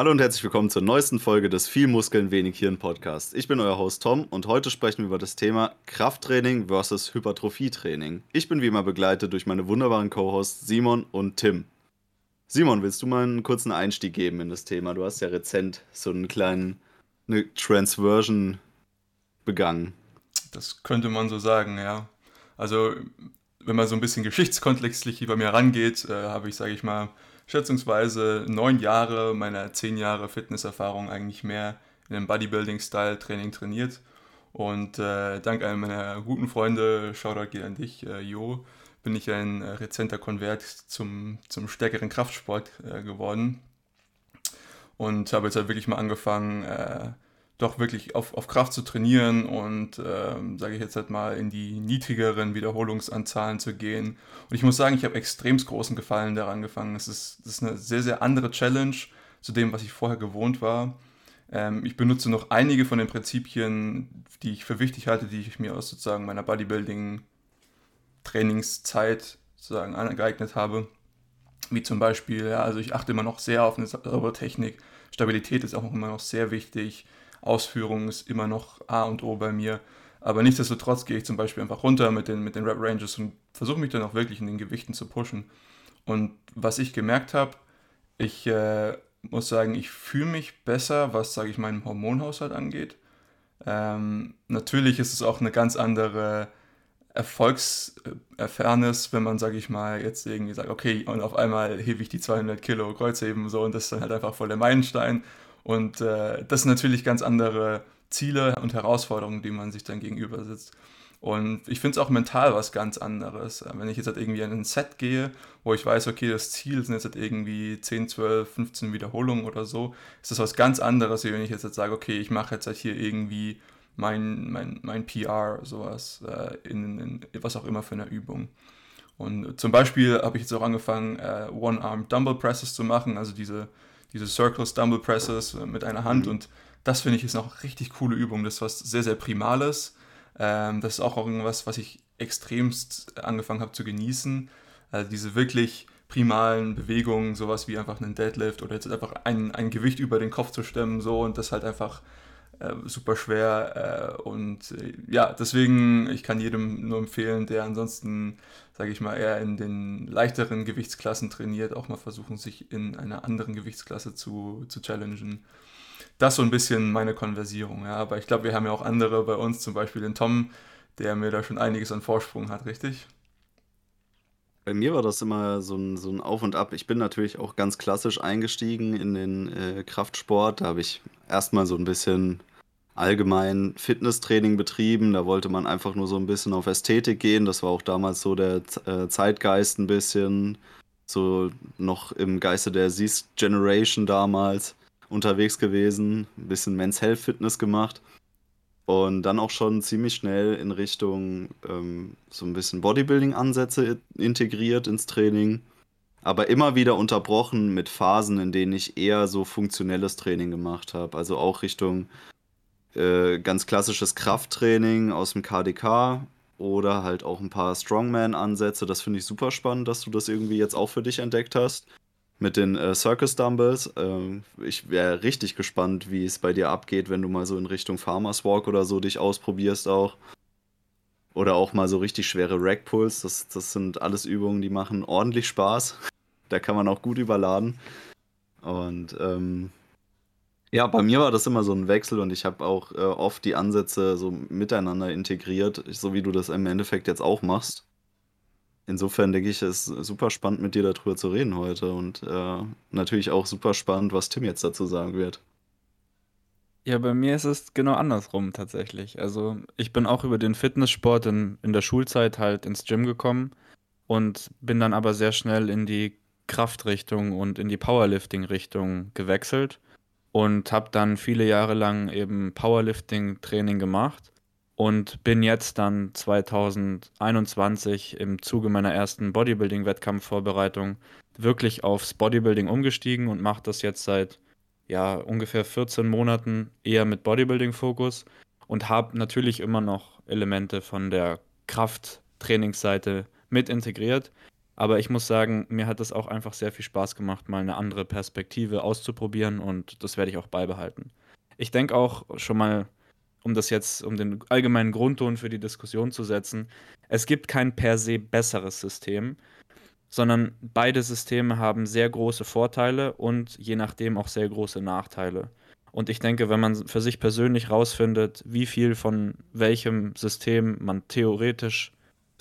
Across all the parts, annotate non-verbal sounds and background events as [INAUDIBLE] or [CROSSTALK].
Hallo und herzlich willkommen zur neuesten Folge des Viel Muskeln, wenig Hirn Podcast. Ich bin euer Host Tom und heute sprechen wir über das Thema Krafttraining versus Hypertrophietraining. Ich bin wie immer begleitet durch meine wunderbaren Co-Hosts Simon und Tim. Simon, willst du mal einen kurzen Einstieg geben in das Thema? Du hast ja rezent so einen kleinen eine Transversion begangen. Das könnte man so sagen, ja. Also, wenn man so ein bisschen geschichtskontextlich bei mir rangeht, äh, habe ich, sage ich mal, schätzungsweise neun Jahre meiner zehn Jahre Fitnesserfahrung eigentlich mehr in einem Bodybuilding-Style-Training trainiert. Und äh, dank einem meiner guten Freunde, Shoutout geht an dich, äh, Jo, bin ich ein äh, rezenter Konvert zum, zum stärkeren Kraftsport äh, geworden. Und habe jetzt halt wirklich mal angefangen, äh, doch wirklich auf, auf Kraft zu trainieren und, ähm, sage ich jetzt halt mal, in die niedrigeren Wiederholungsanzahlen zu gehen. Und ich muss sagen, ich habe extremst großen Gefallen daran gefangen. Es ist, das ist eine sehr, sehr andere Challenge zu dem, was ich vorher gewohnt war. Ähm, ich benutze noch einige von den Prinzipien, die ich für wichtig halte, die ich mir aus sozusagen meiner Bodybuilding-Trainingszeit sozusagen angeeignet habe. Wie zum Beispiel, ja, also ich achte immer noch sehr auf eine saubere Technik. Stabilität ist auch immer noch sehr wichtig. Ausführung ist immer noch A und O bei mir. Aber nichtsdestotrotz gehe ich zum Beispiel einfach runter mit den, mit den Rap Ranges und versuche mich dann auch wirklich in den Gewichten zu pushen. Und was ich gemerkt habe, ich äh, muss sagen, ich fühle mich besser, was, sage ich, meinen Hormonhaushalt angeht. Ähm, natürlich ist es auch eine ganz andere Erfolgserfahrnis, wenn man, sage ich mal, jetzt irgendwie sagt, okay, und auf einmal hebe ich die 200 Kilo Kreuzheben so und das ist dann halt einfach voll der Meilenstein. Und äh, das sind natürlich ganz andere Ziele und Herausforderungen, die man sich dann gegenüber sitzt. Und ich finde es auch mental was ganz anderes. Wenn ich jetzt halt irgendwie in ein Set gehe, wo ich weiß, okay, das Ziel sind jetzt halt irgendwie 10, 12, 15 Wiederholungen oder so, ist das was ganz anderes, wie wenn ich jetzt halt sage, okay, ich mache jetzt halt hier irgendwie mein, mein, mein PR, sowas, äh, in, in, was auch immer für eine Übung. Und zum Beispiel habe ich jetzt auch angefangen, äh, One-Arm Dumbbell Presses zu machen, also diese diese Circle Stumble Presses mit einer Hand mhm. und das finde ich ist noch richtig coole Übung. Das ist was sehr, sehr Primales. Ähm, das ist auch irgendwas, was ich extremst angefangen habe zu genießen. Also diese wirklich primalen Bewegungen, sowas wie einfach einen Deadlift oder jetzt einfach ein, ein Gewicht über den Kopf zu stemmen, so und das halt einfach äh, super schwer. Äh, und äh, ja, deswegen, ich kann jedem nur empfehlen, der ansonsten, sage ich mal, eher in den leichteren Gewichtsklassen trainiert, auch mal versuchen, sich in einer anderen Gewichtsklasse zu, zu challengen. Das so ein bisschen meine Konversierung, ja. Aber ich glaube, wir haben ja auch andere bei uns, zum Beispiel den Tom, der mir da schon einiges an Vorsprung hat, richtig? Bei mir war das immer so ein, so ein Auf und Ab. Ich bin natürlich auch ganz klassisch eingestiegen in den äh, Kraftsport. Da habe ich erstmal so ein bisschen allgemein Fitnesstraining betrieben. Da wollte man einfach nur so ein bisschen auf Ästhetik gehen. Das war auch damals so der äh, Zeitgeist ein bisschen. So noch im Geiste der Zeus Generation damals unterwegs gewesen. Ein bisschen Men's Health Fitness gemacht. Und dann auch schon ziemlich schnell in Richtung ähm, so ein bisschen Bodybuilding-Ansätze integriert ins Training. Aber immer wieder unterbrochen mit Phasen, in denen ich eher so funktionelles Training gemacht habe. Also auch Richtung äh, ganz klassisches Krafttraining aus dem KDK oder halt auch ein paar Strongman-Ansätze. Das finde ich super spannend, dass du das irgendwie jetzt auch für dich entdeckt hast. Mit den äh, Circus Dumbbells. Ähm, ich wäre richtig gespannt, wie es bei dir abgeht, wenn du mal so in Richtung Farmers Walk oder so dich ausprobierst auch. Oder auch mal so richtig schwere Rack Pulls. Das, das sind alles Übungen, die machen ordentlich Spaß. Da kann man auch gut überladen. Und ähm, ja, bei mir war das immer so ein Wechsel und ich habe auch äh, oft die Ansätze so miteinander integriert, so wie du das im Endeffekt jetzt auch machst. Insofern denke ich, es ist super spannend, mit dir darüber zu reden heute und äh, natürlich auch super spannend, was Tim jetzt dazu sagen wird. Ja, bei mir ist es genau andersrum tatsächlich. Also ich bin auch über den Fitnesssport in, in der Schulzeit halt ins Gym gekommen und bin dann aber sehr schnell in die Kraftrichtung und in die Powerlifting-Richtung gewechselt und habe dann viele Jahre lang eben Powerlifting-Training gemacht und bin jetzt dann 2021 im Zuge meiner ersten Bodybuilding-Wettkampfvorbereitung wirklich aufs Bodybuilding umgestiegen und mache das jetzt seit ja ungefähr 14 Monaten eher mit Bodybuilding-Fokus und habe natürlich immer noch Elemente von der Krafttrainingsseite mit integriert, Aber ich muss sagen, mir hat es auch einfach sehr viel Spaß gemacht, mal eine andere Perspektive auszuprobieren und das werde ich auch beibehalten. Ich denke auch schon mal, um das jetzt, um den allgemeinen Grundton für die Diskussion zu setzen, es gibt kein per se besseres System, sondern beide Systeme haben sehr große Vorteile und je nachdem auch sehr große Nachteile. Und ich denke, wenn man für sich persönlich rausfindet, wie viel von welchem System man theoretisch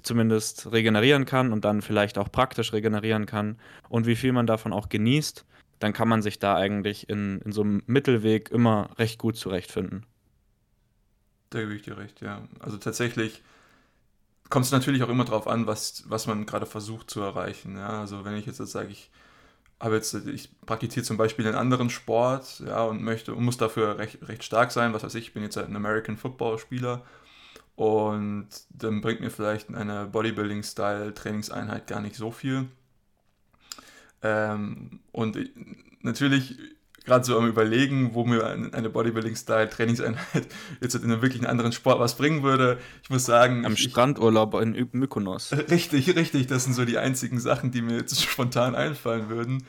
zumindest regenerieren kann und dann vielleicht auch praktisch regenerieren kann und wie viel man davon auch genießt, dann kann man sich da eigentlich in, in so einem Mittelweg immer recht gut zurechtfinden. Da gebe ich dir recht, ja. Also tatsächlich kommt es natürlich auch immer darauf an, was, was man gerade versucht zu erreichen. Ja? Also wenn ich jetzt, jetzt sage, ich habe jetzt, ich praktiziere zum Beispiel einen anderen Sport, ja, und möchte und muss dafür recht, recht stark sein, was weiß ich, ich bin jetzt ein American Football Spieler und dann bringt mir vielleicht eine Bodybuilding-Style-Trainingseinheit gar nicht so viel. Ähm, und natürlich gerade so am Überlegen, wo mir eine Bodybuilding-Style-Trainingseinheit [LAUGHS] jetzt in einem wirklich anderen Sport was bringen würde. Ich muss sagen. Am Strandurlaub in Mykonos. [LAUGHS] Richtig, richtig. Das sind so die einzigen Sachen, die mir jetzt [LAUGHS] spontan einfallen würden.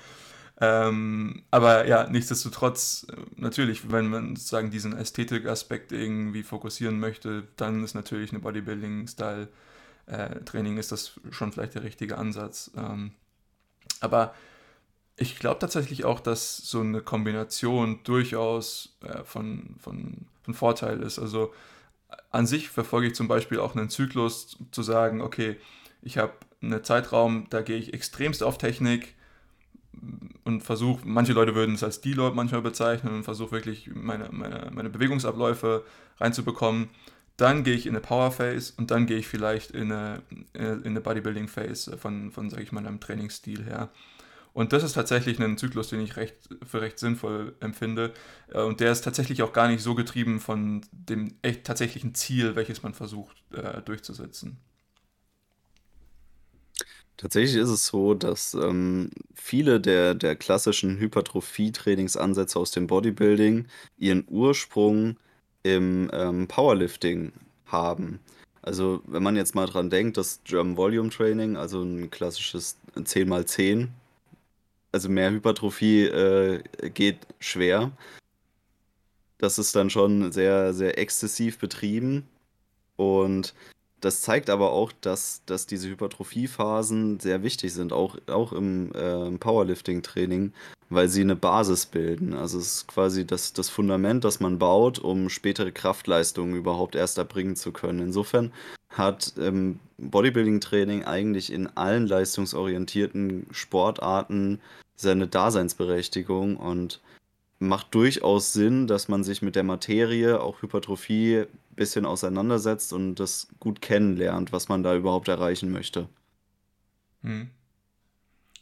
Ähm, aber ja, nichtsdestotrotz, äh, natürlich, wenn man sozusagen diesen Ästhetikaspekt irgendwie fokussieren möchte, dann ist natürlich eine Bodybuilding-Style-Training äh, ist das schon vielleicht der richtige Ansatz. Ähm, aber ich glaube tatsächlich auch, dass so eine Kombination durchaus äh, von, von, von Vorteil ist. Also an sich verfolge ich zum Beispiel auch einen Zyklus zu sagen, okay, ich habe einen Zeitraum, da gehe ich extremst auf Technik, und versuche, manche Leute würden es als Deload manchmal bezeichnen und versuche wirklich meine, meine, meine Bewegungsabläufe reinzubekommen. Dann gehe ich in eine Power Phase und dann gehe ich vielleicht in eine, in eine Bodybuilding Phase von, von sage ich mal, einem Trainingsstil her. Und das ist tatsächlich ein Zyklus, den ich recht, für recht sinnvoll empfinde. Äh, und der ist tatsächlich auch gar nicht so getrieben von dem echt tatsächlichen Ziel, welches man versucht äh, durchzusetzen. Tatsächlich ist es so, dass ähm, viele der, der klassischen Hypertrophie-Trainingsansätze aus dem Bodybuilding ihren Ursprung im ähm, Powerlifting haben. Also wenn man jetzt mal dran denkt, das German Volume Training, also ein klassisches 10x10, also mehr Hypertrophie äh, geht schwer. Das ist dann schon sehr, sehr exzessiv betrieben. Und das zeigt aber auch, dass, dass diese Hypertrophiephasen sehr wichtig sind, auch, auch im äh, Powerlifting-Training, weil sie eine Basis bilden. Also es ist quasi das, das Fundament, das man baut, um spätere Kraftleistungen überhaupt erst erbringen zu können. Insofern hat ähm, Bodybuilding-Training eigentlich in allen leistungsorientierten Sportarten seine Daseinsberechtigung und macht durchaus Sinn, dass man sich mit der Materie, auch Hypertrophie, bisschen auseinandersetzt und das gut kennenlernt, was man da überhaupt erreichen möchte. Hm.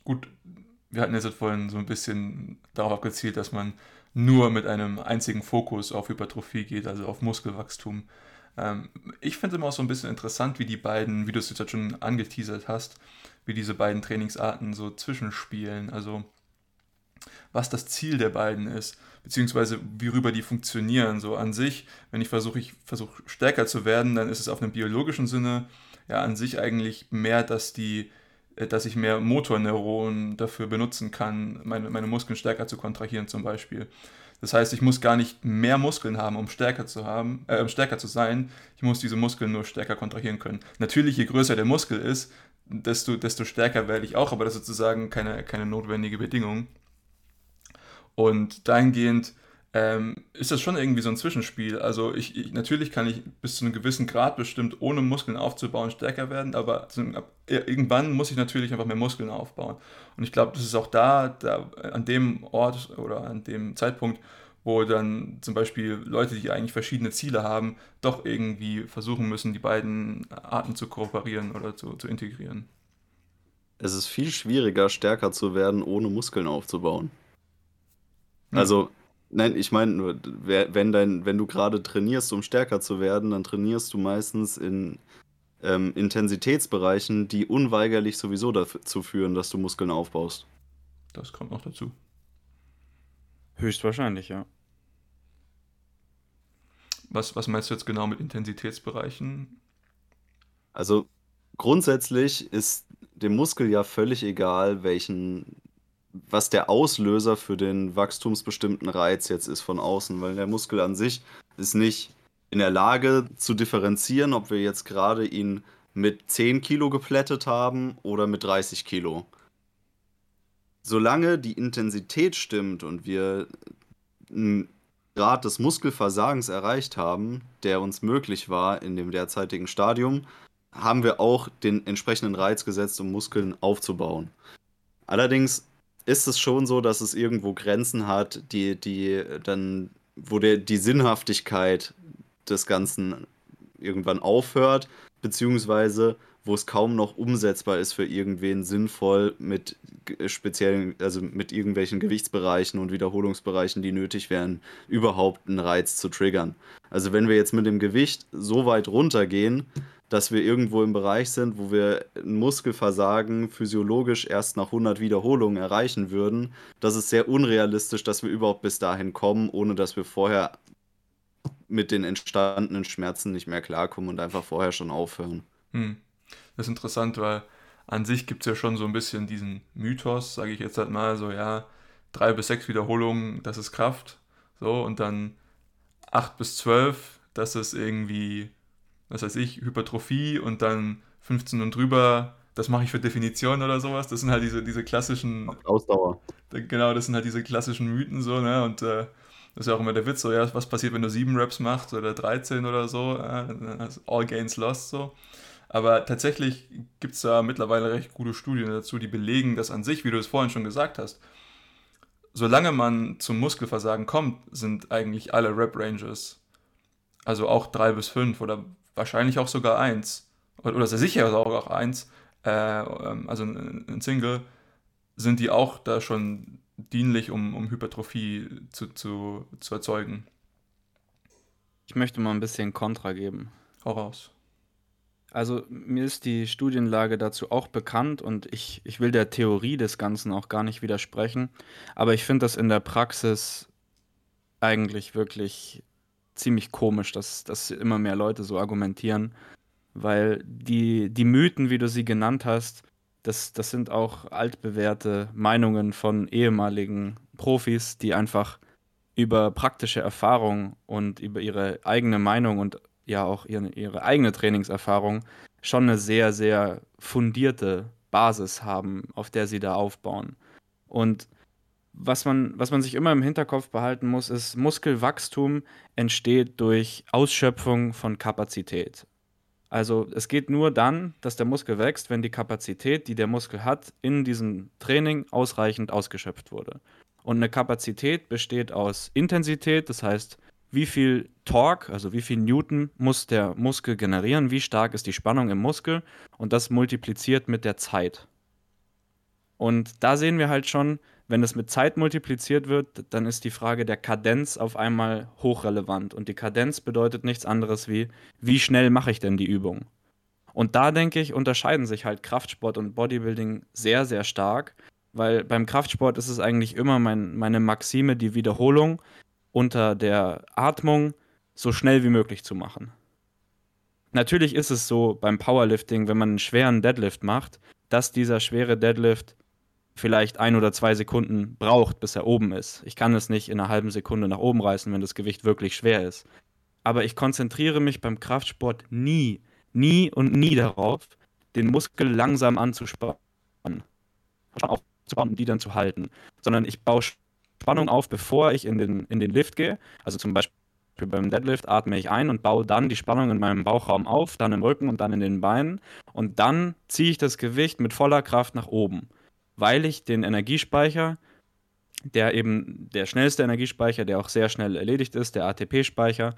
Gut, wir hatten jetzt vorhin so ein bisschen darauf abgezielt, dass man nur mit einem einzigen Fokus auf Hypertrophie geht, also auf Muskelwachstum. Ähm, ich finde es immer auch so ein bisschen interessant, wie die beiden, wie du es jetzt schon angeteasert hast, wie diese beiden Trainingsarten so zwischenspielen. Also was das Ziel der beiden ist, beziehungsweise wie rüber die funktionieren. So an sich, wenn ich versuche, ich versuche stärker zu werden, dann ist es auf einem biologischen Sinne ja an sich eigentlich mehr, dass die äh, dass ich mehr Motorneuronen dafür benutzen kann, meine, meine Muskeln stärker zu kontrahieren zum Beispiel. Das heißt, ich muss gar nicht mehr Muskeln haben, um stärker zu haben, äh, um stärker zu sein. Ich muss diese Muskeln nur stärker kontrahieren können. Natürlich, je größer der Muskel ist, desto, desto stärker werde ich auch, aber das ist sozusagen keine, keine notwendige Bedingung. Und dahingehend ähm, ist das schon irgendwie so ein Zwischenspiel. Also ich, ich, natürlich kann ich bis zu einem gewissen Grad bestimmt ohne Muskeln aufzubauen stärker werden, aber zu, irgendwann muss ich natürlich einfach mehr Muskeln aufbauen. Und ich glaube, das ist auch da, da an dem Ort oder an dem Zeitpunkt, wo dann zum Beispiel Leute, die eigentlich verschiedene Ziele haben, doch irgendwie versuchen müssen, die beiden Arten zu kooperieren oder zu, zu integrieren. Es ist viel schwieriger, stärker zu werden, ohne Muskeln aufzubauen. Hm. Also, nein, ich meine nur, wenn dein, wenn du gerade trainierst, um stärker zu werden, dann trainierst du meistens in ähm, Intensitätsbereichen, die unweigerlich sowieso dazu führen, dass du Muskeln aufbaust. Das kommt noch dazu. Höchstwahrscheinlich, ja. Was, was meinst du jetzt genau mit Intensitätsbereichen? Also grundsätzlich ist dem Muskel ja völlig egal, welchen, was der Auslöser für den wachstumsbestimmten Reiz jetzt ist von außen, weil der Muskel an sich ist nicht in der Lage zu differenzieren, ob wir jetzt gerade ihn mit 10 Kilo geplättet haben oder mit 30 Kilo. Solange die Intensität stimmt und wir einen Grad des Muskelversagens erreicht haben, der uns möglich war in dem derzeitigen Stadium, haben wir auch den entsprechenden Reiz gesetzt, um Muskeln aufzubauen. Allerdings ist es schon so, dass es irgendwo Grenzen hat, die, die dann, wo der, die Sinnhaftigkeit des Ganzen irgendwann aufhört, beziehungsweise wo es kaum noch umsetzbar ist für irgendwen sinnvoll mit speziellen, also mit irgendwelchen Gewichtsbereichen und Wiederholungsbereichen, die nötig wären, überhaupt einen Reiz zu triggern. Also wenn wir jetzt mit dem Gewicht so weit runtergehen, dass wir irgendwo im Bereich sind, wo wir ein Muskelversagen physiologisch erst nach 100 Wiederholungen erreichen würden, das ist sehr unrealistisch, dass wir überhaupt bis dahin kommen, ohne dass wir vorher mit den entstandenen Schmerzen nicht mehr klarkommen und einfach vorher schon aufhören. Hm. Das ist interessant, weil an sich gibt es ja schon so ein bisschen diesen Mythos, sage ich jetzt halt mal, so ja, drei bis sechs Wiederholungen, das ist Kraft. So, und dann acht bis zwölf, das ist irgendwie, was weiß ich, Hypertrophie und dann 15 und drüber, das mache ich für Definition oder sowas. Das sind halt diese, diese klassischen. Ausdauer. Genau, das sind halt diese klassischen Mythen so, ne? Und äh, das ist ja auch immer der Witz, so, ja, was passiert, wenn du sieben Raps machst oder 13 oder so, ja, all gains lost so. Aber tatsächlich gibt es da mittlerweile recht gute Studien dazu, die belegen, dass an sich, wie du es vorhin schon gesagt hast, solange man zum Muskelversagen kommt, sind eigentlich alle Rep-Ranges, also auch drei bis fünf oder wahrscheinlich auch sogar eins, oder sehr sicher auch eins, äh, ähm, also ein Single, sind die auch da schon dienlich, um, um Hypertrophie zu, zu, zu erzeugen. Ich möchte mal ein bisschen Kontra geben. Hau raus. Also mir ist die Studienlage dazu auch bekannt und ich, ich will der Theorie des Ganzen auch gar nicht widersprechen, aber ich finde das in der Praxis eigentlich wirklich ziemlich komisch, dass, dass immer mehr Leute so argumentieren, weil die, die Mythen, wie du sie genannt hast, das, das sind auch altbewährte Meinungen von ehemaligen Profis, die einfach über praktische Erfahrung und über ihre eigene Meinung und ja auch ihre, ihre eigene Trainingserfahrung schon eine sehr, sehr fundierte Basis haben, auf der sie da aufbauen. Und was man, was man sich immer im Hinterkopf behalten muss, ist, Muskelwachstum entsteht durch Ausschöpfung von Kapazität. Also es geht nur dann, dass der Muskel wächst, wenn die Kapazität, die der Muskel hat, in diesem Training ausreichend ausgeschöpft wurde. Und eine Kapazität besteht aus Intensität, das heißt, wie viel Torque, also wie viel Newton muss der Muskel generieren, wie stark ist die Spannung im Muskel und das multipliziert mit der Zeit. Und da sehen wir halt schon, wenn es mit Zeit multipliziert wird, dann ist die Frage der Kadenz auf einmal hochrelevant. Und die Kadenz bedeutet nichts anderes wie, wie schnell mache ich denn die Übung? Und da denke ich, unterscheiden sich halt Kraftsport und Bodybuilding sehr, sehr stark, weil beim Kraftsport ist es eigentlich immer mein, meine Maxime, die Wiederholung unter der Atmung so schnell wie möglich zu machen. Natürlich ist es so beim Powerlifting, wenn man einen schweren Deadlift macht, dass dieser schwere Deadlift vielleicht ein oder zwei Sekunden braucht, bis er oben ist. Ich kann es nicht in einer halben Sekunde nach oben reißen, wenn das Gewicht wirklich schwer ist. Aber ich konzentriere mich beim Kraftsport nie, nie und nie darauf, den Muskel langsam anzuspannen, aufzubauen und die dann zu halten, sondern ich baue Spannung auf, bevor ich in den, in den Lift gehe. Also zum Beispiel beim Deadlift atme ich ein und baue dann die Spannung in meinem Bauchraum auf, dann im Rücken und dann in den Beinen. Und dann ziehe ich das Gewicht mit voller Kraft nach oben, weil ich den Energiespeicher, der eben der schnellste Energiespeicher, der auch sehr schnell erledigt ist, der ATP-Speicher,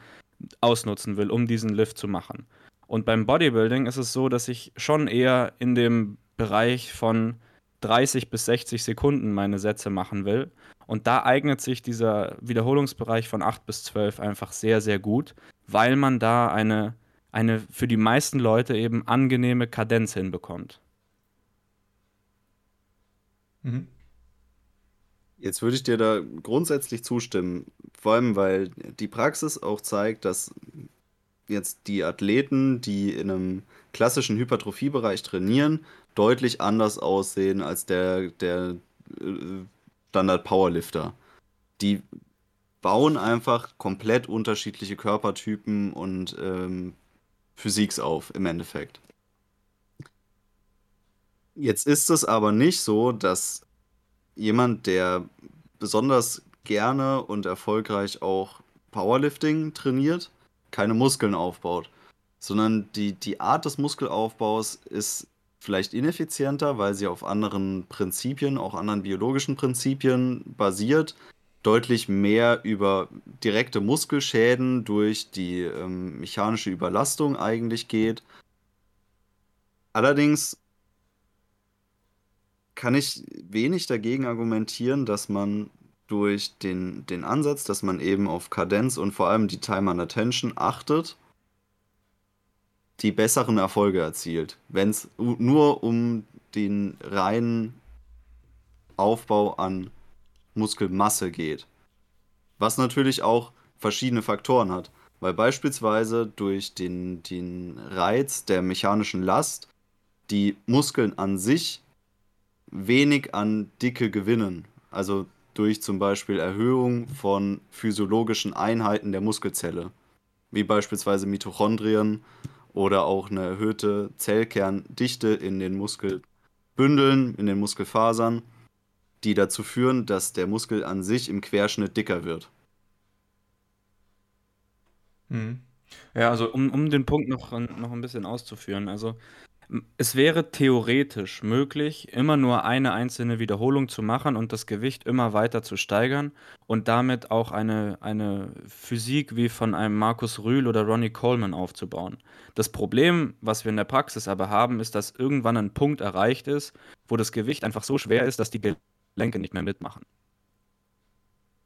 ausnutzen will, um diesen Lift zu machen. Und beim Bodybuilding ist es so, dass ich schon eher in dem Bereich von 30 bis 60 Sekunden meine Sätze machen will und da eignet sich dieser Wiederholungsbereich von 8 bis 12 einfach sehr, sehr gut, weil man da eine, eine für die meisten Leute eben angenehme Kadenz hinbekommt. Mhm. Jetzt würde ich dir da grundsätzlich zustimmen, vor allem weil die Praxis auch zeigt, dass jetzt die Athleten, die in einem klassischen Hypertrophiebereich trainieren, deutlich anders aussehen als der, der äh, Standard Powerlifter. Die bauen einfach komplett unterschiedliche Körpertypen und ähm, Physiks auf im Endeffekt. Jetzt ist es aber nicht so, dass jemand, der besonders gerne und erfolgreich auch Powerlifting trainiert, keine Muskeln aufbaut, sondern die, die Art des Muskelaufbaus ist vielleicht ineffizienter, weil sie auf anderen Prinzipien, auch anderen biologischen Prinzipien basiert, deutlich mehr über direkte Muskelschäden durch die ähm, mechanische Überlastung eigentlich geht. Allerdings kann ich wenig dagegen argumentieren, dass man durch den, den Ansatz, dass man eben auf Kadenz und vor allem die Time and Attention achtet, die besseren Erfolge erzielt. Wenn es nur um den reinen Aufbau an Muskelmasse geht. Was natürlich auch verschiedene Faktoren hat. Weil beispielsweise durch den, den Reiz der mechanischen Last die Muskeln an sich wenig an Dicke gewinnen. Also durch zum Beispiel Erhöhung von physiologischen Einheiten der Muskelzelle, wie beispielsweise Mitochondrien oder auch eine erhöhte Zellkerndichte in den Muskelbündeln, in den Muskelfasern, die dazu führen, dass der Muskel an sich im Querschnitt dicker wird. Mhm. Ja, also um, um den Punkt noch, noch ein bisschen auszuführen, also es wäre theoretisch möglich, immer nur eine einzelne Wiederholung zu machen und das Gewicht immer weiter zu steigern und damit auch eine, eine Physik wie von einem Markus Rühl oder Ronnie Coleman aufzubauen. Das Problem, was wir in der Praxis aber haben, ist, dass irgendwann ein Punkt erreicht ist, wo das Gewicht einfach so schwer ist, dass die Gelenke nicht mehr mitmachen.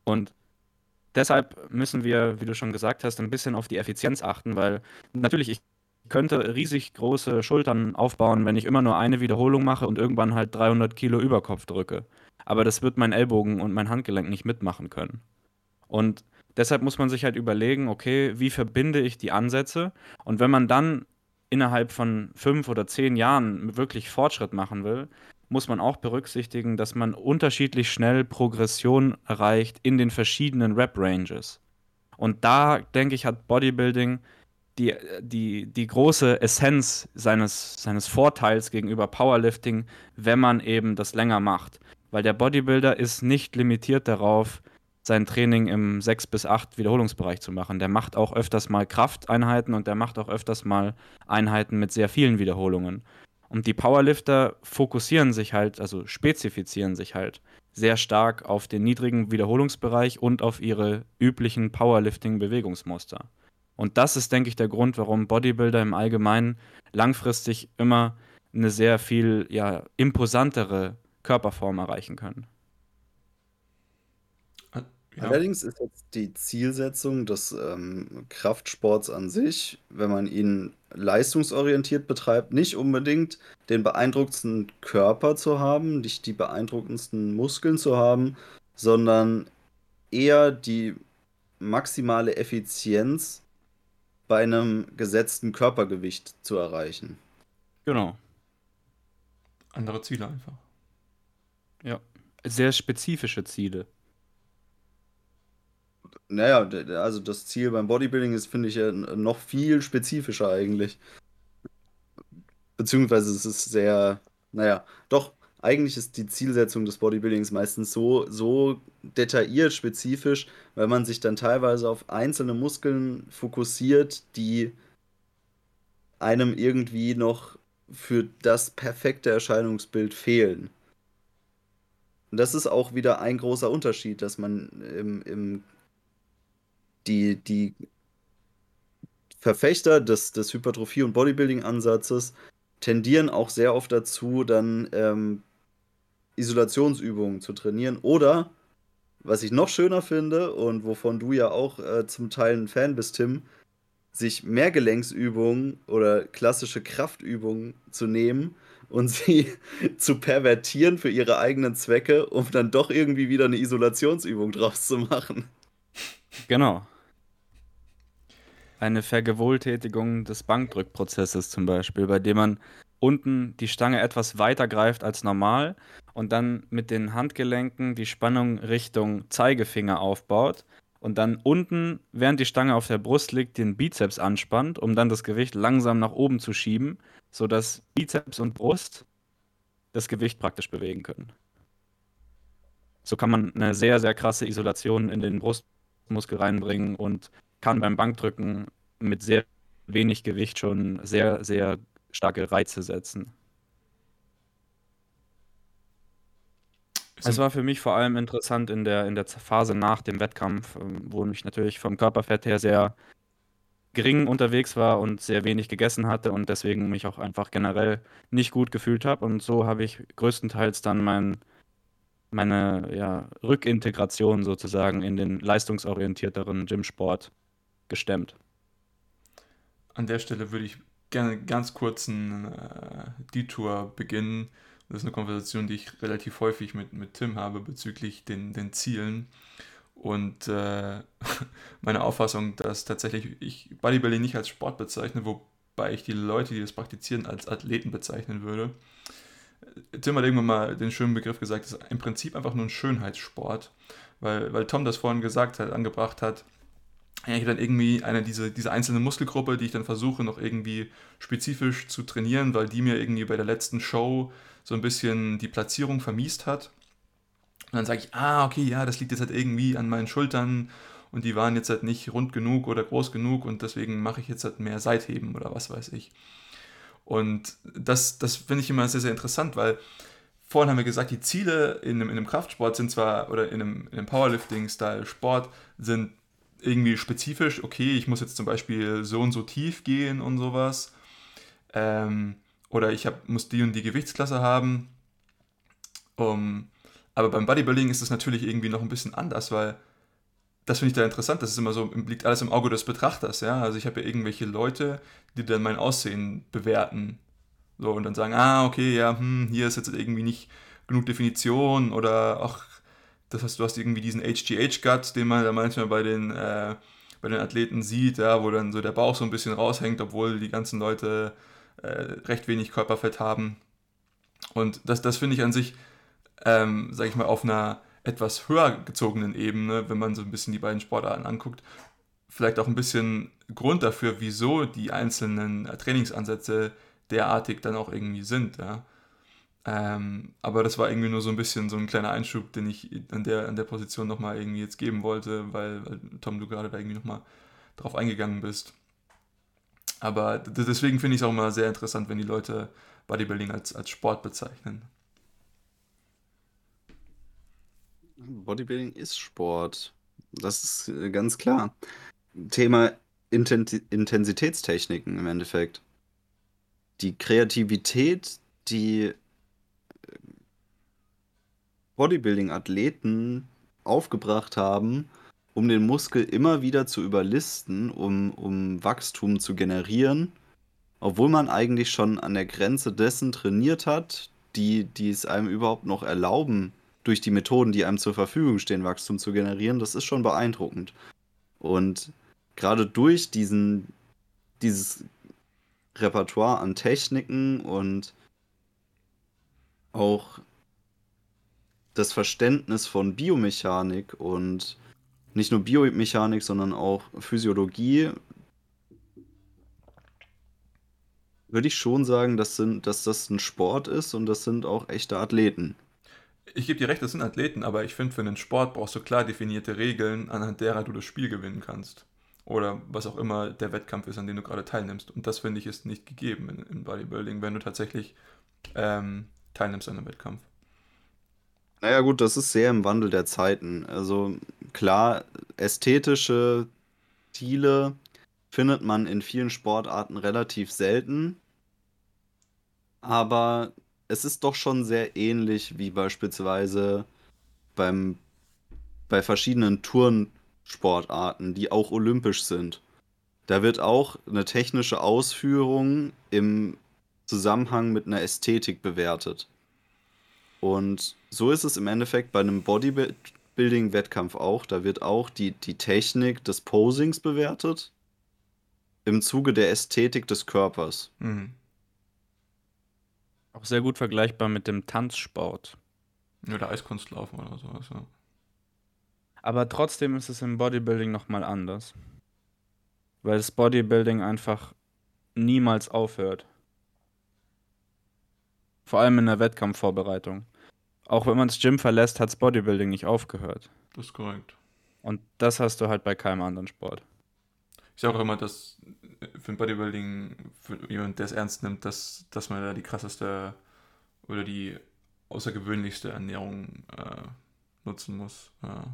Und deshalb müssen wir, wie du schon gesagt hast, ein bisschen auf die Effizienz achten, weil natürlich, ich könnte riesig große Schultern aufbauen, wenn ich immer nur eine Wiederholung mache und irgendwann halt 300 Kilo Überkopf drücke. Aber das wird mein Ellbogen und mein Handgelenk nicht mitmachen können. Und deshalb muss man sich halt überlegen, okay, wie verbinde ich die Ansätze? Und wenn man dann innerhalb von fünf oder zehn Jahren wirklich Fortschritt machen will, muss man auch berücksichtigen, dass man unterschiedlich schnell Progression erreicht in den verschiedenen Rap-Ranges. Und da, denke ich, hat Bodybuilding die, die, die große Essenz seines, seines Vorteils gegenüber Powerlifting, wenn man eben das länger macht. Weil der Bodybuilder ist nicht limitiert darauf, sein Training im 6 bis 8 Wiederholungsbereich zu machen. Der macht auch öfters mal Krafteinheiten und der macht auch öfters mal Einheiten mit sehr vielen Wiederholungen. Und die Powerlifter fokussieren sich halt, also spezifizieren sich halt sehr stark auf den niedrigen Wiederholungsbereich und auf ihre üblichen Powerlifting-Bewegungsmuster. Und das ist, denke ich, der Grund, warum Bodybuilder im Allgemeinen langfristig immer eine sehr viel ja, imposantere Körperform erreichen können. Ja. Allerdings ist jetzt die Zielsetzung des ähm, Kraftsports an sich, wenn man ihn leistungsorientiert betreibt, nicht unbedingt den beeindruckendsten Körper zu haben, nicht die beeindruckendsten Muskeln zu haben, sondern eher die maximale Effizienz bei einem gesetzten Körpergewicht zu erreichen. Genau. Andere Ziele einfach. Ja. Sehr spezifische Ziele. Naja, also das Ziel beim Bodybuilding ist, finde ich, ja noch viel spezifischer eigentlich. Beziehungsweise es ist sehr, naja, doch, eigentlich ist die Zielsetzung des Bodybuildings meistens so, so detailliert, spezifisch, weil man sich dann teilweise auf einzelne Muskeln fokussiert, die einem irgendwie noch für das perfekte Erscheinungsbild fehlen. Und das ist auch wieder ein großer Unterschied, dass man im, im die, die Verfechter des, des Hypertrophie- und Bodybuilding-Ansatzes tendieren auch sehr oft dazu, dann ähm, Isolationsübungen zu trainieren. Oder, was ich noch schöner finde und wovon du ja auch äh, zum Teil ein Fan bist, Tim, sich Mehrgelenksübungen oder klassische Kraftübungen zu nehmen und [LAUGHS] sie zu pervertieren für ihre eigenen Zwecke, um dann doch irgendwie wieder eine Isolationsübung draus zu machen. Genau. Eine Vergewohltätigung des Bankdrückprozesses zum Beispiel, bei dem man unten die Stange etwas weiter greift als normal und dann mit den Handgelenken die Spannung Richtung Zeigefinger aufbaut und dann unten, während die Stange auf der Brust liegt, den Bizeps anspannt, um dann das Gewicht langsam nach oben zu schieben, sodass Bizeps und Brust das Gewicht praktisch bewegen können. So kann man eine sehr, sehr krasse Isolation in den Brustmuskel reinbringen und kann beim Bankdrücken mit sehr wenig Gewicht schon sehr, sehr starke Reize setzen. Es war für mich vor allem interessant in der, in der Phase nach dem Wettkampf, ähm, wo ich natürlich vom Körperfett her sehr gering unterwegs war und sehr wenig gegessen hatte und deswegen mich auch einfach generell nicht gut gefühlt habe. Und so habe ich größtenteils dann mein, meine ja, Rückintegration sozusagen in den leistungsorientierteren Gymsport gestemmt. An der Stelle würde ich gerne ganz kurzen äh, Detour beginnen. Das ist eine Konversation, die ich relativ häufig mit, mit Tim habe bezüglich den, den Zielen. Und äh, [LAUGHS] meine Auffassung, dass tatsächlich ich Bodybuilding nicht als Sport bezeichne, wobei ich die Leute, die das praktizieren, als Athleten bezeichnen würde. Tim hat irgendwann mal den schönen Begriff gesagt, es ist im Prinzip einfach nur ein Schönheitssport, weil, weil Tom das vorhin gesagt hat, angebracht hat, ja, ich dann irgendwie eine, diese, diese einzelne Muskelgruppe, die ich dann versuche, noch irgendwie spezifisch zu trainieren, weil die mir irgendwie bei der letzten Show so ein bisschen die Platzierung vermiest hat. Und dann sage ich, ah, okay, ja, das liegt jetzt halt irgendwie an meinen Schultern und die waren jetzt halt nicht rund genug oder groß genug und deswegen mache ich jetzt halt mehr Seitheben oder was weiß ich. Und das, das finde ich immer sehr, sehr interessant, weil vorhin haben wir gesagt, die Ziele in einem, in einem Kraftsport sind zwar, oder in einem, in einem Powerlifting-Style-Sport sind irgendwie spezifisch, okay, ich muss jetzt zum Beispiel so und so tief gehen und sowas. Ähm, oder ich hab, muss die und die Gewichtsklasse haben. Um, aber beim Bodybuilding ist es natürlich irgendwie noch ein bisschen anders, weil das finde ich da interessant. Das ist immer so, liegt alles im Auge des Betrachters. Ja? Also ich habe ja irgendwelche Leute, die dann mein Aussehen bewerten. So und dann sagen, ah, okay, ja, hm, hier ist jetzt irgendwie nicht genug Definition oder auch das heißt, du hast irgendwie diesen HGH-Gut, den man da manchmal bei den, äh, bei den Athleten sieht, ja, wo dann so der Bauch so ein bisschen raushängt, obwohl die ganzen Leute äh, recht wenig Körperfett haben. Und das, das finde ich an sich, ähm, sage ich mal, auf einer etwas höher gezogenen Ebene, wenn man so ein bisschen die beiden Sportarten anguckt, vielleicht auch ein bisschen Grund dafür, wieso die einzelnen Trainingsansätze derartig dann auch irgendwie sind. Ja. Ähm, aber das war irgendwie nur so ein bisschen so ein kleiner Einschub, den ich an der, an der Position nochmal irgendwie jetzt geben wollte, weil, weil Tom, du gerade da irgendwie nochmal drauf eingegangen bist. Aber deswegen finde ich es auch immer sehr interessant, wenn die Leute Bodybuilding als, als Sport bezeichnen. Bodybuilding ist Sport. Das ist äh, ganz klar. Thema Intensitätstechniken im Endeffekt. Die Kreativität, die Bodybuilding-Athleten aufgebracht haben, um den Muskel immer wieder zu überlisten, um, um Wachstum zu generieren, obwohl man eigentlich schon an der Grenze dessen trainiert hat, die, die es einem überhaupt noch erlauben, durch die Methoden, die einem zur Verfügung stehen, Wachstum zu generieren, das ist schon beeindruckend. Und gerade durch diesen, dieses Repertoire an Techniken und auch das Verständnis von Biomechanik und nicht nur Biomechanik, sondern auch Physiologie, würde ich schon sagen, dass, sind, dass das ein Sport ist und das sind auch echte Athleten. Ich gebe dir recht, das sind Athleten, aber ich finde, für einen Sport brauchst du klar definierte Regeln, anhand derer du das Spiel gewinnen kannst. Oder was auch immer der Wettkampf ist, an dem du gerade teilnimmst. Und das finde ich ist nicht gegeben im Bodybuilding, wenn du tatsächlich ähm, teilnimmst an einem Wettkampf. Naja, gut, das ist sehr im Wandel der Zeiten. Also klar, ästhetische Ziele findet man in vielen Sportarten relativ selten. Aber es ist doch schon sehr ähnlich wie beispielsweise beim, bei verschiedenen Turnsportarten, die auch olympisch sind. Da wird auch eine technische Ausführung im Zusammenhang mit einer Ästhetik bewertet. Und so ist es im Endeffekt bei einem Bodybuilding-Wettkampf auch. Da wird auch die, die Technik des Posings bewertet im Zuge der Ästhetik des Körpers. Mhm. Auch sehr gut vergleichbar mit dem Tanzsport. Oder Eiskunstlaufen oder sowas, ja. Aber trotzdem ist es im Bodybuilding nochmal anders. Weil das Bodybuilding einfach niemals aufhört. Vor allem in der Wettkampfvorbereitung. Auch wenn man das Gym verlässt, hat das Bodybuilding nicht aufgehört. Das ist korrekt. Und das hast du halt bei keinem anderen Sport. Ich sage auch immer, dass für ein Bodybuilding, für jemand, der es ernst nimmt, dass, dass man da die krasseste oder die außergewöhnlichste Ernährung äh, nutzen muss. Ja.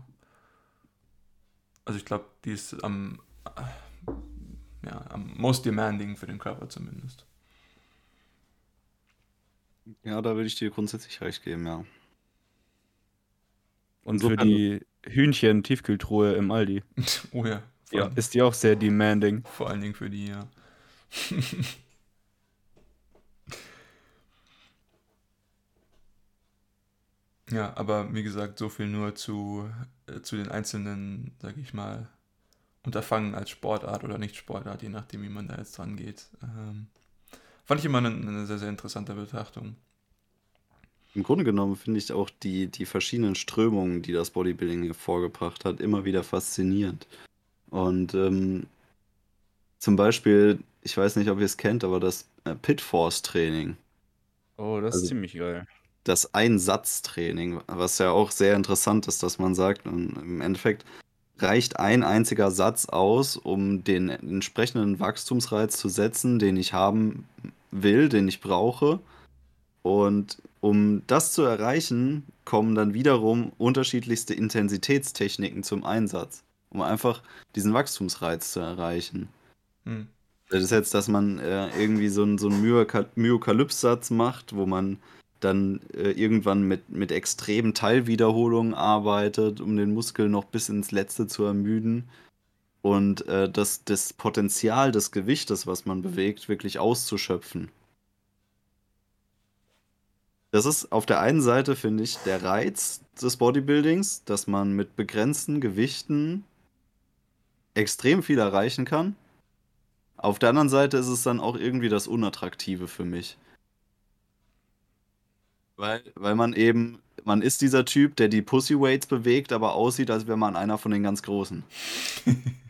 Also ich glaube, die ist am, äh, ja, am most demanding für den Körper zumindest. Ja, da würde ich dir grundsätzlich recht geben, ja. Und für die Hühnchen-Tiefkühltruhe im Aldi. [LAUGHS] oh ja. Ja, ist die auch sehr demanding. Vor allen Dingen für die, ja. [LAUGHS] ja, aber wie gesagt, so viel nur zu, äh, zu den einzelnen, sag ich mal, Unterfangen als Sportart oder nicht Sportart, je nachdem, wie man da jetzt dran geht. Ähm, fand ich immer eine, eine sehr, sehr interessante Betrachtung. Im Grunde genommen finde ich auch die, die verschiedenen Strömungen, die das Bodybuilding hervorgebracht hat, immer wieder faszinierend. Und ähm, zum Beispiel, ich weiß nicht, ob ihr es kennt, aber das äh, Pitforce-Training. Oh, das ist also, ziemlich geil. Das Einsatztraining, was ja auch sehr interessant ist, dass man sagt, im Endeffekt reicht ein einziger Satz aus, um den entsprechenden Wachstumsreiz zu setzen, den ich haben will, den ich brauche. Und um das zu erreichen, kommen dann wiederum unterschiedlichste Intensitätstechniken zum Einsatz, um einfach diesen Wachstumsreiz zu erreichen. Hm. Das ist jetzt, dass man äh, irgendwie so einen, so einen Myokalypse-Satz macht, wo man dann äh, irgendwann mit, mit extremen Teilwiederholungen arbeitet, um den Muskel noch bis ins Letzte zu ermüden und äh, das, das Potenzial des Gewichtes, was man bewegt, wirklich auszuschöpfen. Das ist auf der einen Seite, finde ich, der Reiz des Bodybuildings, dass man mit begrenzten Gewichten extrem viel erreichen kann. Auf der anderen Seite ist es dann auch irgendwie das Unattraktive für mich. Weil, weil man eben, man ist dieser Typ, der die Pussyweights bewegt, aber aussieht, als wäre man einer von den ganz Großen. [LAUGHS]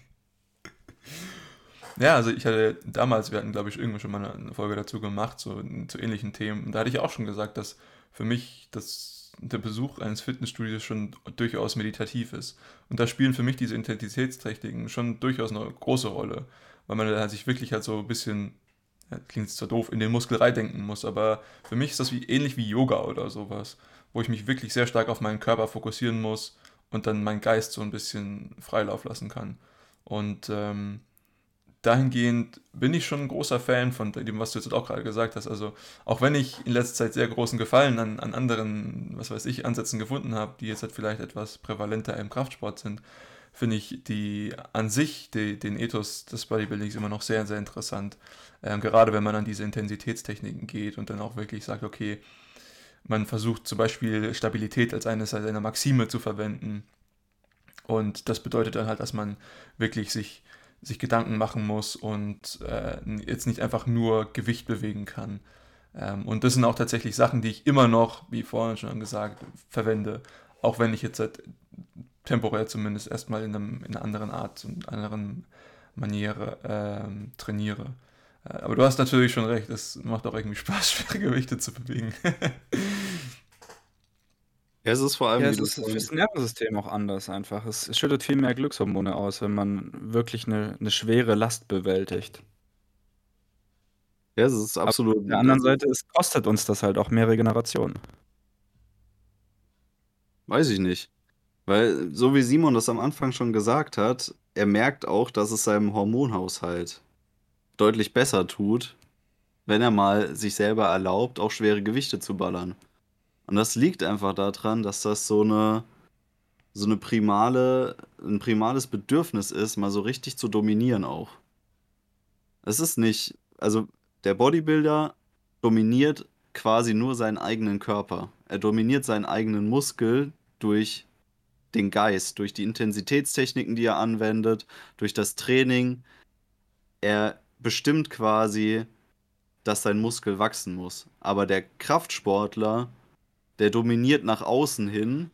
Ja, also ich hatte damals, wir hatten glaube ich irgendwann schon mal eine Folge dazu gemacht, so zu ähnlichen Themen. Und da hatte ich auch schon gesagt, dass für mich das, der Besuch eines Fitnessstudios schon durchaus meditativ ist. Und da spielen für mich diese Intensitätstechniken schon durchaus eine große Rolle, weil man da sich wirklich halt so ein bisschen, klingt zwar doof, in den Muskel reindenken muss, aber für mich ist das wie, ähnlich wie Yoga oder sowas, wo ich mich wirklich sehr stark auf meinen Körper fokussieren muss und dann meinen Geist so ein bisschen Freilauf lassen kann. Und ähm, dahingehend bin ich schon ein großer Fan von dem, was du jetzt auch gerade gesagt hast. Also auch wenn ich in letzter Zeit sehr großen Gefallen an, an anderen, was weiß ich, Ansätzen gefunden habe, die jetzt halt vielleicht etwas prävalenter im Kraftsport sind, finde ich die an sich, die, den Ethos des Bodybuildings immer noch sehr, sehr interessant. Ähm, gerade wenn man an diese Intensitätstechniken geht und dann auch wirklich sagt, okay, man versucht zum Beispiel Stabilität als eines seiner Maxime zu verwenden. Und das bedeutet dann halt, dass man wirklich sich sich Gedanken machen muss und äh, jetzt nicht einfach nur Gewicht bewegen kann. Ähm, und das sind auch tatsächlich Sachen, die ich immer noch, wie vorhin schon gesagt, verwende. Auch wenn ich jetzt seit temporär zumindest erstmal in, einem, in einer anderen Art und anderen Maniere äh, trainiere. Äh, aber du hast natürlich schon recht, es macht auch irgendwie Spaß, [LAUGHS] schwere Gewichte zu bewegen. [LAUGHS] Es ist vor allem, Ja, es ist fürs Nervensystem auch anders einfach. Es es schüttet viel mehr Glückshormone aus, wenn man wirklich eine 'ne schwere Last bewältigt. Ja, es ist Aber auf der anderen Seite, es kostet uns das halt auch mehr Regeneration. Weiß ich nicht. Weil, so wie Simon das am Anfang schon gesagt hat, er merkt auch, dass es seinem Hormonhaushalt deutlich besser tut, wenn er mal sich selber erlaubt, auch schwere Gewichte zu ballern. Und das liegt einfach daran, dass das so eine, so eine primale, ein primales Bedürfnis ist, mal so richtig zu dominieren auch. Es ist nicht, also der Bodybuilder dominiert quasi nur seinen eigenen Körper. Er dominiert seinen eigenen Muskel durch den Geist, durch die Intensitätstechniken, die er anwendet, durch das Training. Er bestimmt quasi, dass sein Muskel wachsen muss. Aber der Kraftsportler, der dominiert nach außen hin,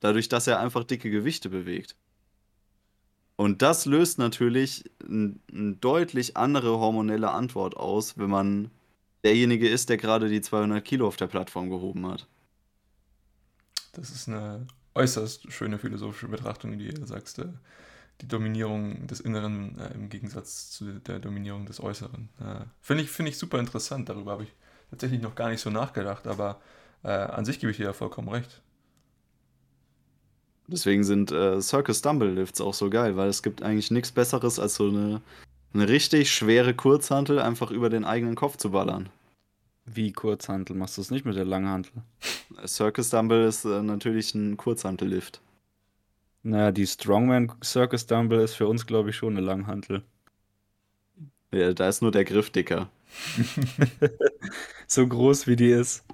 dadurch, dass er einfach dicke Gewichte bewegt. Und das löst natürlich eine deutlich andere hormonelle Antwort aus, wenn man derjenige ist, der gerade die 200 Kilo auf der Plattform gehoben hat. Das ist eine äußerst schöne philosophische Betrachtung, die du sagst. Äh, die Dominierung des Inneren äh, im Gegensatz zu der Dominierung des Äußeren. Äh, Finde ich, find ich super interessant. Darüber habe ich tatsächlich noch gar nicht so nachgedacht, aber äh, an sich gebe ich dir ja vollkommen recht. Deswegen sind äh, Circus Dumble Lifts auch so geil, weil es gibt eigentlich nichts Besseres als so eine, eine richtig schwere Kurzhantel einfach über den eigenen Kopf zu ballern. Wie Kurzhantel? Machst du es nicht mit der Langhantel? Circus Dumble ist äh, natürlich ein Kurzhantellift. Naja, die Strongman Circus Dumble ist für uns, glaube ich, schon eine Langhantel. Ja, da ist nur der Griff dicker. [LAUGHS] so groß wie die ist.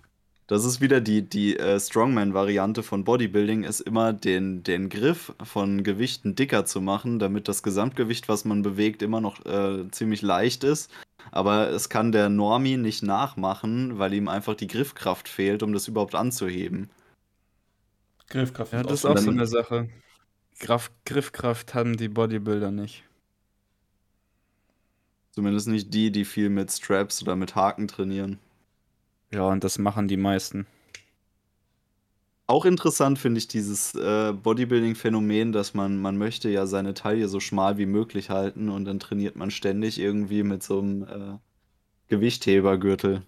Das ist wieder die, die äh, Strongman-Variante von Bodybuilding, ist immer den, den Griff von Gewichten dicker zu machen, damit das Gesamtgewicht, was man bewegt, immer noch äh, ziemlich leicht ist. Aber es kann der Normie nicht nachmachen, weil ihm einfach die Griffkraft fehlt, um das überhaupt anzuheben. Griffkraft. Ja, das ist auch so eine Sache. Graf Griffkraft haben die Bodybuilder nicht. Zumindest nicht die, die viel mit Straps oder mit Haken trainieren. Ja, und das machen die meisten. Auch interessant finde ich dieses äh, Bodybuilding-Phänomen, dass man, man möchte ja seine Taille so schmal wie möglich halten und dann trainiert man ständig irgendwie mit so einem äh, Gewichthebergürtel.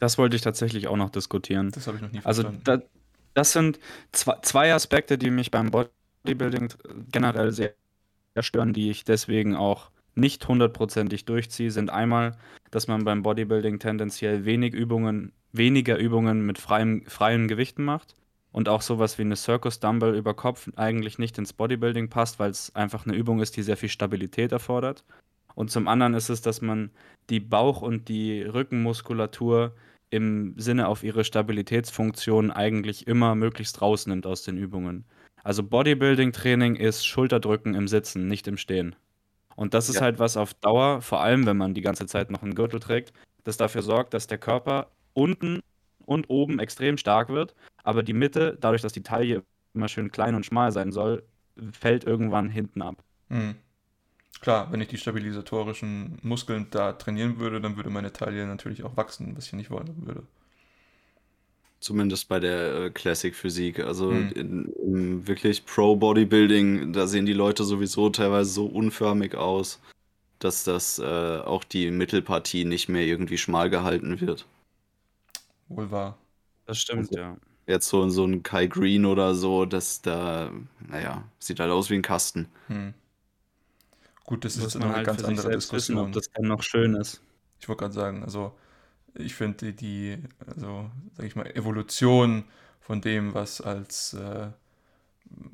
Das wollte ich tatsächlich auch noch diskutieren. Das habe ich noch nie also verstanden. Also da, das sind zwei, zwei Aspekte, die mich beim Bodybuilding generell sehr stören, die ich deswegen auch nicht hundertprozentig durchziehe, sind einmal, dass man beim Bodybuilding tendenziell wenig Übungen, weniger Übungen mit freiem, freien Gewichten macht und auch sowas wie eine Circus Dumbbell über Kopf eigentlich nicht ins Bodybuilding passt, weil es einfach eine Übung ist, die sehr viel Stabilität erfordert. Und zum anderen ist es, dass man die Bauch- und die Rückenmuskulatur im Sinne auf ihre Stabilitätsfunktion eigentlich immer möglichst rausnimmt aus den Übungen. Also Bodybuilding-Training ist Schulterdrücken im Sitzen, nicht im Stehen. Und das ist ja. halt was auf Dauer, vor allem wenn man die ganze Zeit noch einen Gürtel trägt, das dafür sorgt, dass der Körper unten und oben extrem stark wird, aber die Mitte, dadurch, dass die Taille immer schön klein und schmal sein soll, fällt irgendwann hinten ab. Mhm. Klar, wenn ich die stabilisatorischen Muskeln da trainieren würde, dann würde meine Taille natürlich auch wachsen, was ich nicht wollen würde. Zumindest bei der äh, Classic Physik. Also hm. in, in wirklich Pro Bodybuilding, da sehen die Leute sowieso teilweise so unförmig aus, dass das äh, auch die Mittelpartie nicht mehr irgendwie schmal gehalten wird. Wohl wahr. Das stimmt, also, ja. Jetzt so, so ein Kai Green oder so, das da, naja, sieht halt aus wie ein Kasten. Hm. Gut, das, das ist eine halt ganz andere Diskussion. Wissen, ob das dann noch schön ist. Ich wollte gerade sagen, also ich finde die, also sag ich mal, Evolution von dem, was als, äh,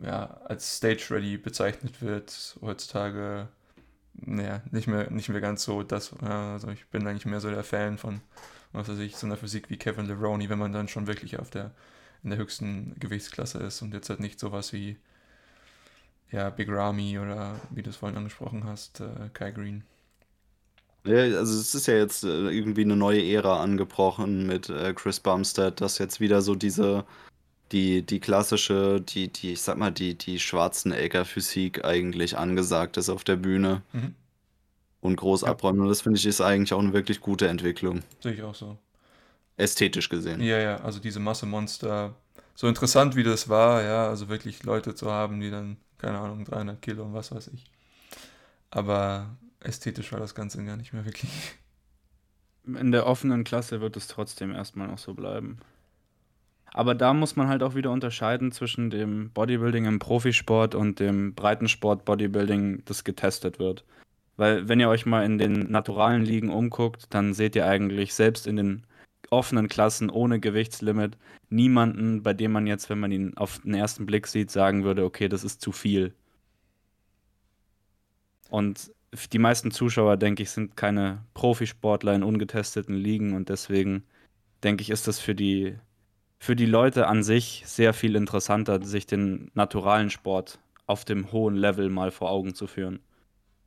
ja, als Stage Ready bezeichnet wird, heutzutage, naja, nicht mehr, nicht mehr ganz so das, also ich bin eigentlich mehr so der Fan von, was weiß ich, so einer Physik wie Kevin Leroney, wenn man dann schon wirklich auf der, in der höchsten Gewichtsklasse ist und jetzt halt nicht sowas wie ja, Big Ramy oder wie du es vorhin angesprochen hast, äh, Kai Green. Ja, also es ist ja jetzt äh, irgendwie eine neue Ära angebrochen mit äh, Chris Bumstead, dass jetzt wieder so diese, die, die klassische, die, die, ich sag mal, die, die Schwarzenegger-Physik eigentlich angesagt ist auf der Bühne. Mhm. Und groß ja. abräumen. Und das finde ich ist eigentlich auch eine wirklich gute Entwicklung. Sehe ich auch so. Ästhetisch gesehen. Ja, ja, also diese Massemonster, so interessant wie das war, ja, also wirklich Leute zu haben, die dann keine Ahnung, 300 Kilo und was weiß ich. Aber ästhetisch war das Ganze gar nicht mehr wirklich. In der offenen Klasse wird es trotzdem erstmal noch so bleiben. Aber da muss man halt auch wieder unterscheiden zwischen dem Bodybuilding im Profisport und dem Breitensport Bodybuilding, das getestet wird. Weil wenn ihr euch mal in den naturalen Ligen umguckt, dann seht ihr eigentlich selbst in den offenen Klassen ohne Gewichtslimit niemanden, bei dem man jetzt, wenn man ihn auf den ersten Blick sieht, sagen würde, okay, das ist zu viel. Und die meisten Zuschauer, denke ich, sind keine Profisportler in ungetesteten Ligen und deswegen denke ich, ist das für die, für die Leute an sich sehr viel interessanter, sich den naturalen Sport auf dem hohen Level mal vor Augen zu führen.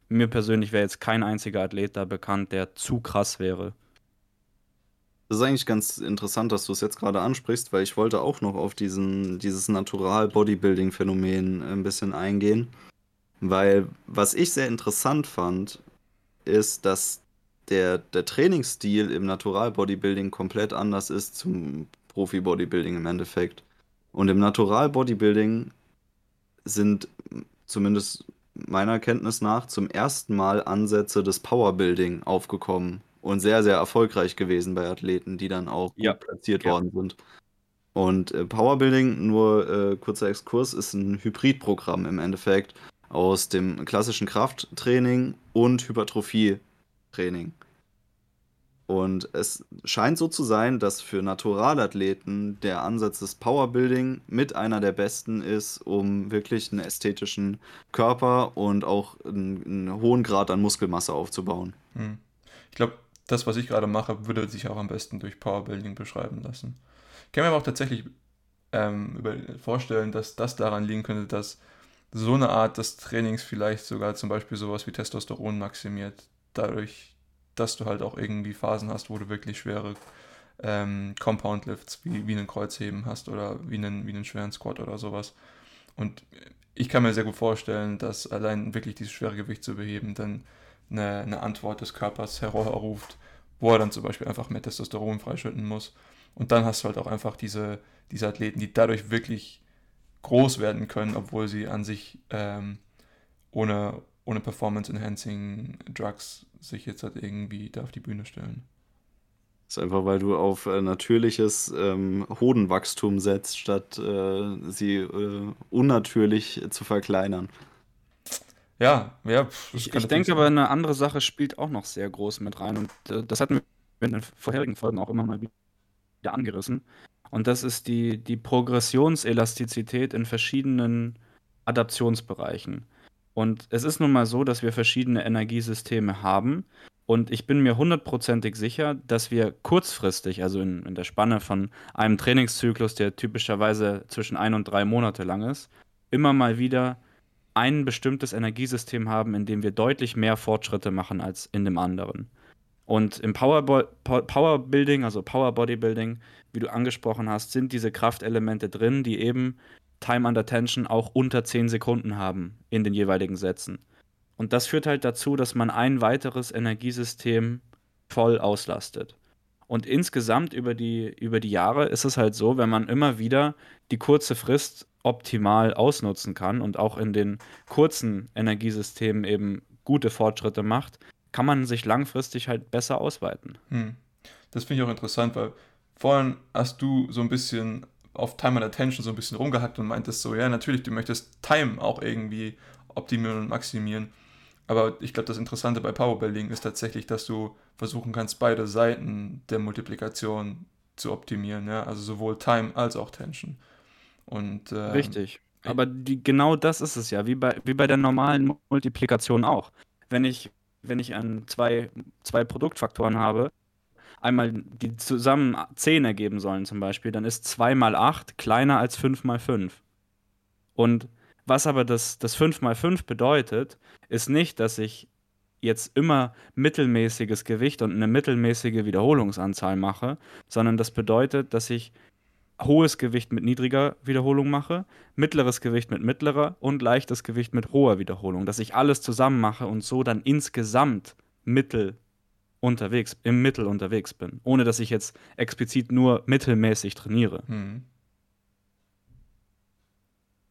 mir persönlich wäre jetzt kein einziger Athlet da bekannt, der zu krass wäre. Das ist eigentlich ganz interessant, dass du es jetzt gerade ansprichst, weil ich wollte auch noch auf diesen, dieses Natural-Bodybuilding-Phänomen ein bisschen eingehen. Weil was ich sehr interessant fand, ist, dass der, der Trainingsstil im Natural-Bodybuilding komplett anders ist zum Profi-Bodybuilding im Endeffekt. Und im Natural-Bodybuilding sind zumindest meiner Kenntnis nach zum ersten Mal Ansätze des Powerbuilding aufgekommen und sehr, sehr erfolgreich gewesen bei Athleten, die dann auch Ja. platziert Ja. worden sind. Und äh, Powerbuilding, nur äh, kurzer Exkurs, ist ein Hybridprogramm im Endeffekt aus dem klassischen Krafttraining und Hypertrophie-Training. Und es scheint so zu sein, dass für Naturalathleten der Ansatz des Powerbuilding mit einer der besten ist, um wirklich einen ästhetischen Körper und auch einen, einen hohen Grad an Muskelmasse aufzubauen. Hm. Ich glaube, das, was ich gerade mache, würde sich auch am besten durch Powerbuilding beschreiben lassen. Ich kann mir aber auch tatsächlich ähm, vorstellen, dass das daran liegen könnte, dass so eine Art des Trainings vielleicht sogar zum Beispiel sowas wie Testosteron maximiert. Dadurch, dass du halt auch irgendwie Phasen hast, wo du wirklich schwere ähm, Compound Lifts wie, wie einen Kreuzheben hast oder wie einen, wie einen schweren Squat oder sowas. Und ich kann mir sehr gut vorstellen, dass allein wirklich dieses schwere Gewicht zu beheben, dann eine, eine Antwort des Körpers hervorruft, wo er dann zum Beispiel einfach mehr Testosteron freischütten muss. Und dann hast du halt auch einfach diese, diese Athleten, die dadurch wirklich groß werden können, obwohl sie an sich ähm, ohne, ohne Performance-Enhancing Drugs sich jetzt halt irgendwie da auf die Bühne stellen. Das ist einfach, weil du auf äh, natürliches ähm, Hodenwachstum setzt, statt äh, sie äh, unnatürlich zu verkleinern. Ja, ja. pff, Ich, ich denke aber, eine andere Sache spielt auch noch sehr groß mit rein. Und äh, das hatten wir in den vorherigen Folgen auch immer mal wieder angerissen. Und das ist die, die Progressionselastizität in verschiedenen Adaptionsbereichen. Und es ist nun mal so, dass wir verschiedene Energiesysteme haben. Und ich bin mir hundertprozentig sicher, dass wir kurzfristig, also in, in der Spanne von einem Trainingszyklus, der typischerweise zwischen ein und drei Monate lang ist, immer mal wieder ein bestimmtes Energiesystem haben, in dem wir deutlich mehr Fortschritte machen als in dem anderen. Und im Power, Power also Power Bodybuilding, wie du angesprochen hast, sind diese Kraftelemente drin, die eben Time under Tension auch unter 10 Sekunden haben in den jeweiligen Sätzen. Und das führt halt dazu, dass man ein weiteres Energiesystem voll auslastet. Und insgesamt über die, über die Jahre ist es halt so, wenn man immer wieder die kurze Frist optimal ausnutzen kann und auch in den kurzen Energiesystemen eben gute Fortschritte macht, kann man sich langfristig halt besser ausweiten. Hm. Das finde ich auch interessant, weil vorhin hast du so ein bisschen auf Time and Attention so ein bisschen rumgehackt und meintest so, ja, natürlich, du möchtest Time auch irgendwie optimieren und maximieren. Aber ich glaube, das Interessante bei Powerbuilding ist tatsächlich, dass du versuchen kannst, beide Seiten der Multiplikation zu optimieren, ja, also sowohl Time als auch Tension. Und ähm, Richtig. Aber die, genau das ist es ja, wie bei, wie bei der normalen Multiplikation auch. Wenn ich, wenn ich an zwei, zwei Produktfaktoren habe, einmal die zusammen 10 ergeben sollen zum Beispiel, dann ist 2 mal 8 kleiner als 5 mal 5. Und was aber das, das 5 mal 5 bedeutet, ist nicht, dass ich jetzt immer mittelmäßiges Gewicht und eine mittelmäßige Wiederholungsanzahl mache, sondern das bedeutet, dass ich hohes Gewicht mit niedriger Wiederholung mache, mittleres Gewicht mit mittlerer und leichtes Gewicht mit hoher Wiederholung, dass ich alles zusammen mache und so dann insgesamt mittel unterwegs, im Mittel unterwegs bin, ohne dass ich jetzt explizit nur mittelmäßig trainiere. Hm.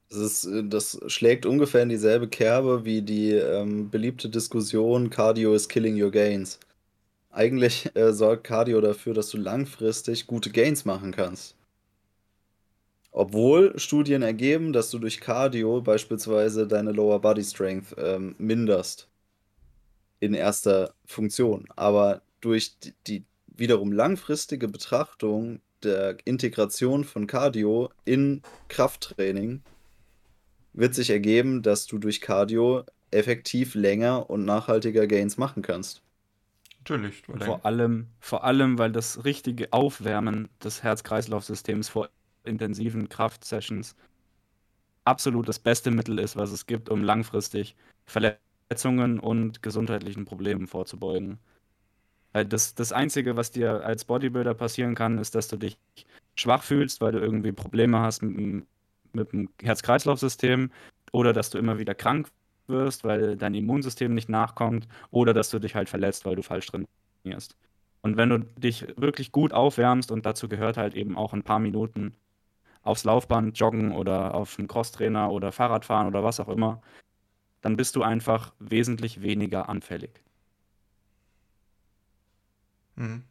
Das, ist, äh, das schlägt ungefähr in dieselbe Kerbe wie die ähm, beliebte Diskussion Cardio is killing your gains. Eigentlich äh, sorgt Cardio dafür, dass du langfristig gute Gains machen kannst. Obwohl Studien ergeben, dass du durch Cardio beispielsweise deine Lower Body Strength ähm, minderst. In erster Funktion. Aber durch die, die wiederum langfristige Betrachtung der Integration von Cardio in Krafttraining wird sich ergeben, dass du durch Cardio effektiv länger und nachhaltiger Gains machen kannst. Natürlich. Vor allem, vor allem, weil das richtige Aufwärmen des Herz-Kreislauf-Systems vor intensiven Kraftsessions absolut das beste Mittel ist, was es gibt, um langfristig Verletzungen und gesundheitlichen Problemen vorzubeugen. Weil das, das Einzige, was dir als Bodybuilder passieren kann, ist, dass du dich schwach fühlst, weil du irgendwie Probleme hast mit dem, mit dem Herz-Kreislauf-System oder dass du immer wieder krank wirst, weil dein Immunsystem nicht nachkommt oder dass du dich halt verletzt, weil du falsch trainierst. Und wenn du dich wirklich gut aufwärmst und dazu gehört halt eben auch ein paar Minuten aufs Laufband joggen oder auf dem Crosstrainer oder Fahrradfahren oder was auch immer, dann bist du einfach wesentlich weniger anfällig. Mhm.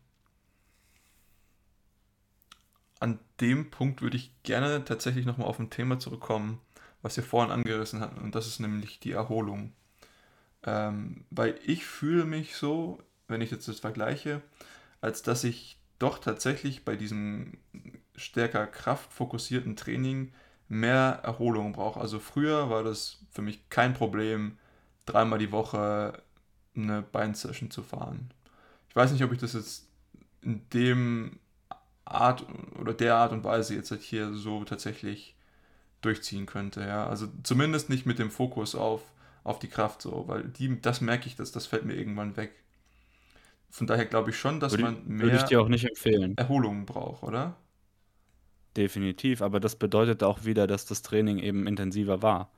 An dem Punkt würde ich gerne tatsächlich nochmal auf ein Thema zurückkommen, was wir vorhin angerissen hatten, und das ist nämlich die Erholung. Ähm, weil ich fühle mich so, wenn ich jetzt das vergleiche, als dass ich doch tatsächlich bei diesem stärker kraftfokussierten Training mehr Erholung brauche. Also früher war das für mich kein Problem, dreimal die Woche eine Beinsession zu fahren. Ich weiß nicht, ob ich das jetzt in dem Art oder der Art und Weise jetzt halt hier so tatsächlich durchziehen könnte. Ja? Also zumindest nicht mit dem Fokus auf, auf die Kraft so, weil die, das merke ich, dass das fällt mir irgendwann weg. Von daher glaube ich schon, dass Würde, man würde ich mehr dir auch nicht empfehlen. Erholung braucht, oder? Definitiv, aber das bedeutet auch wieder, dass das Training eben intensiver war.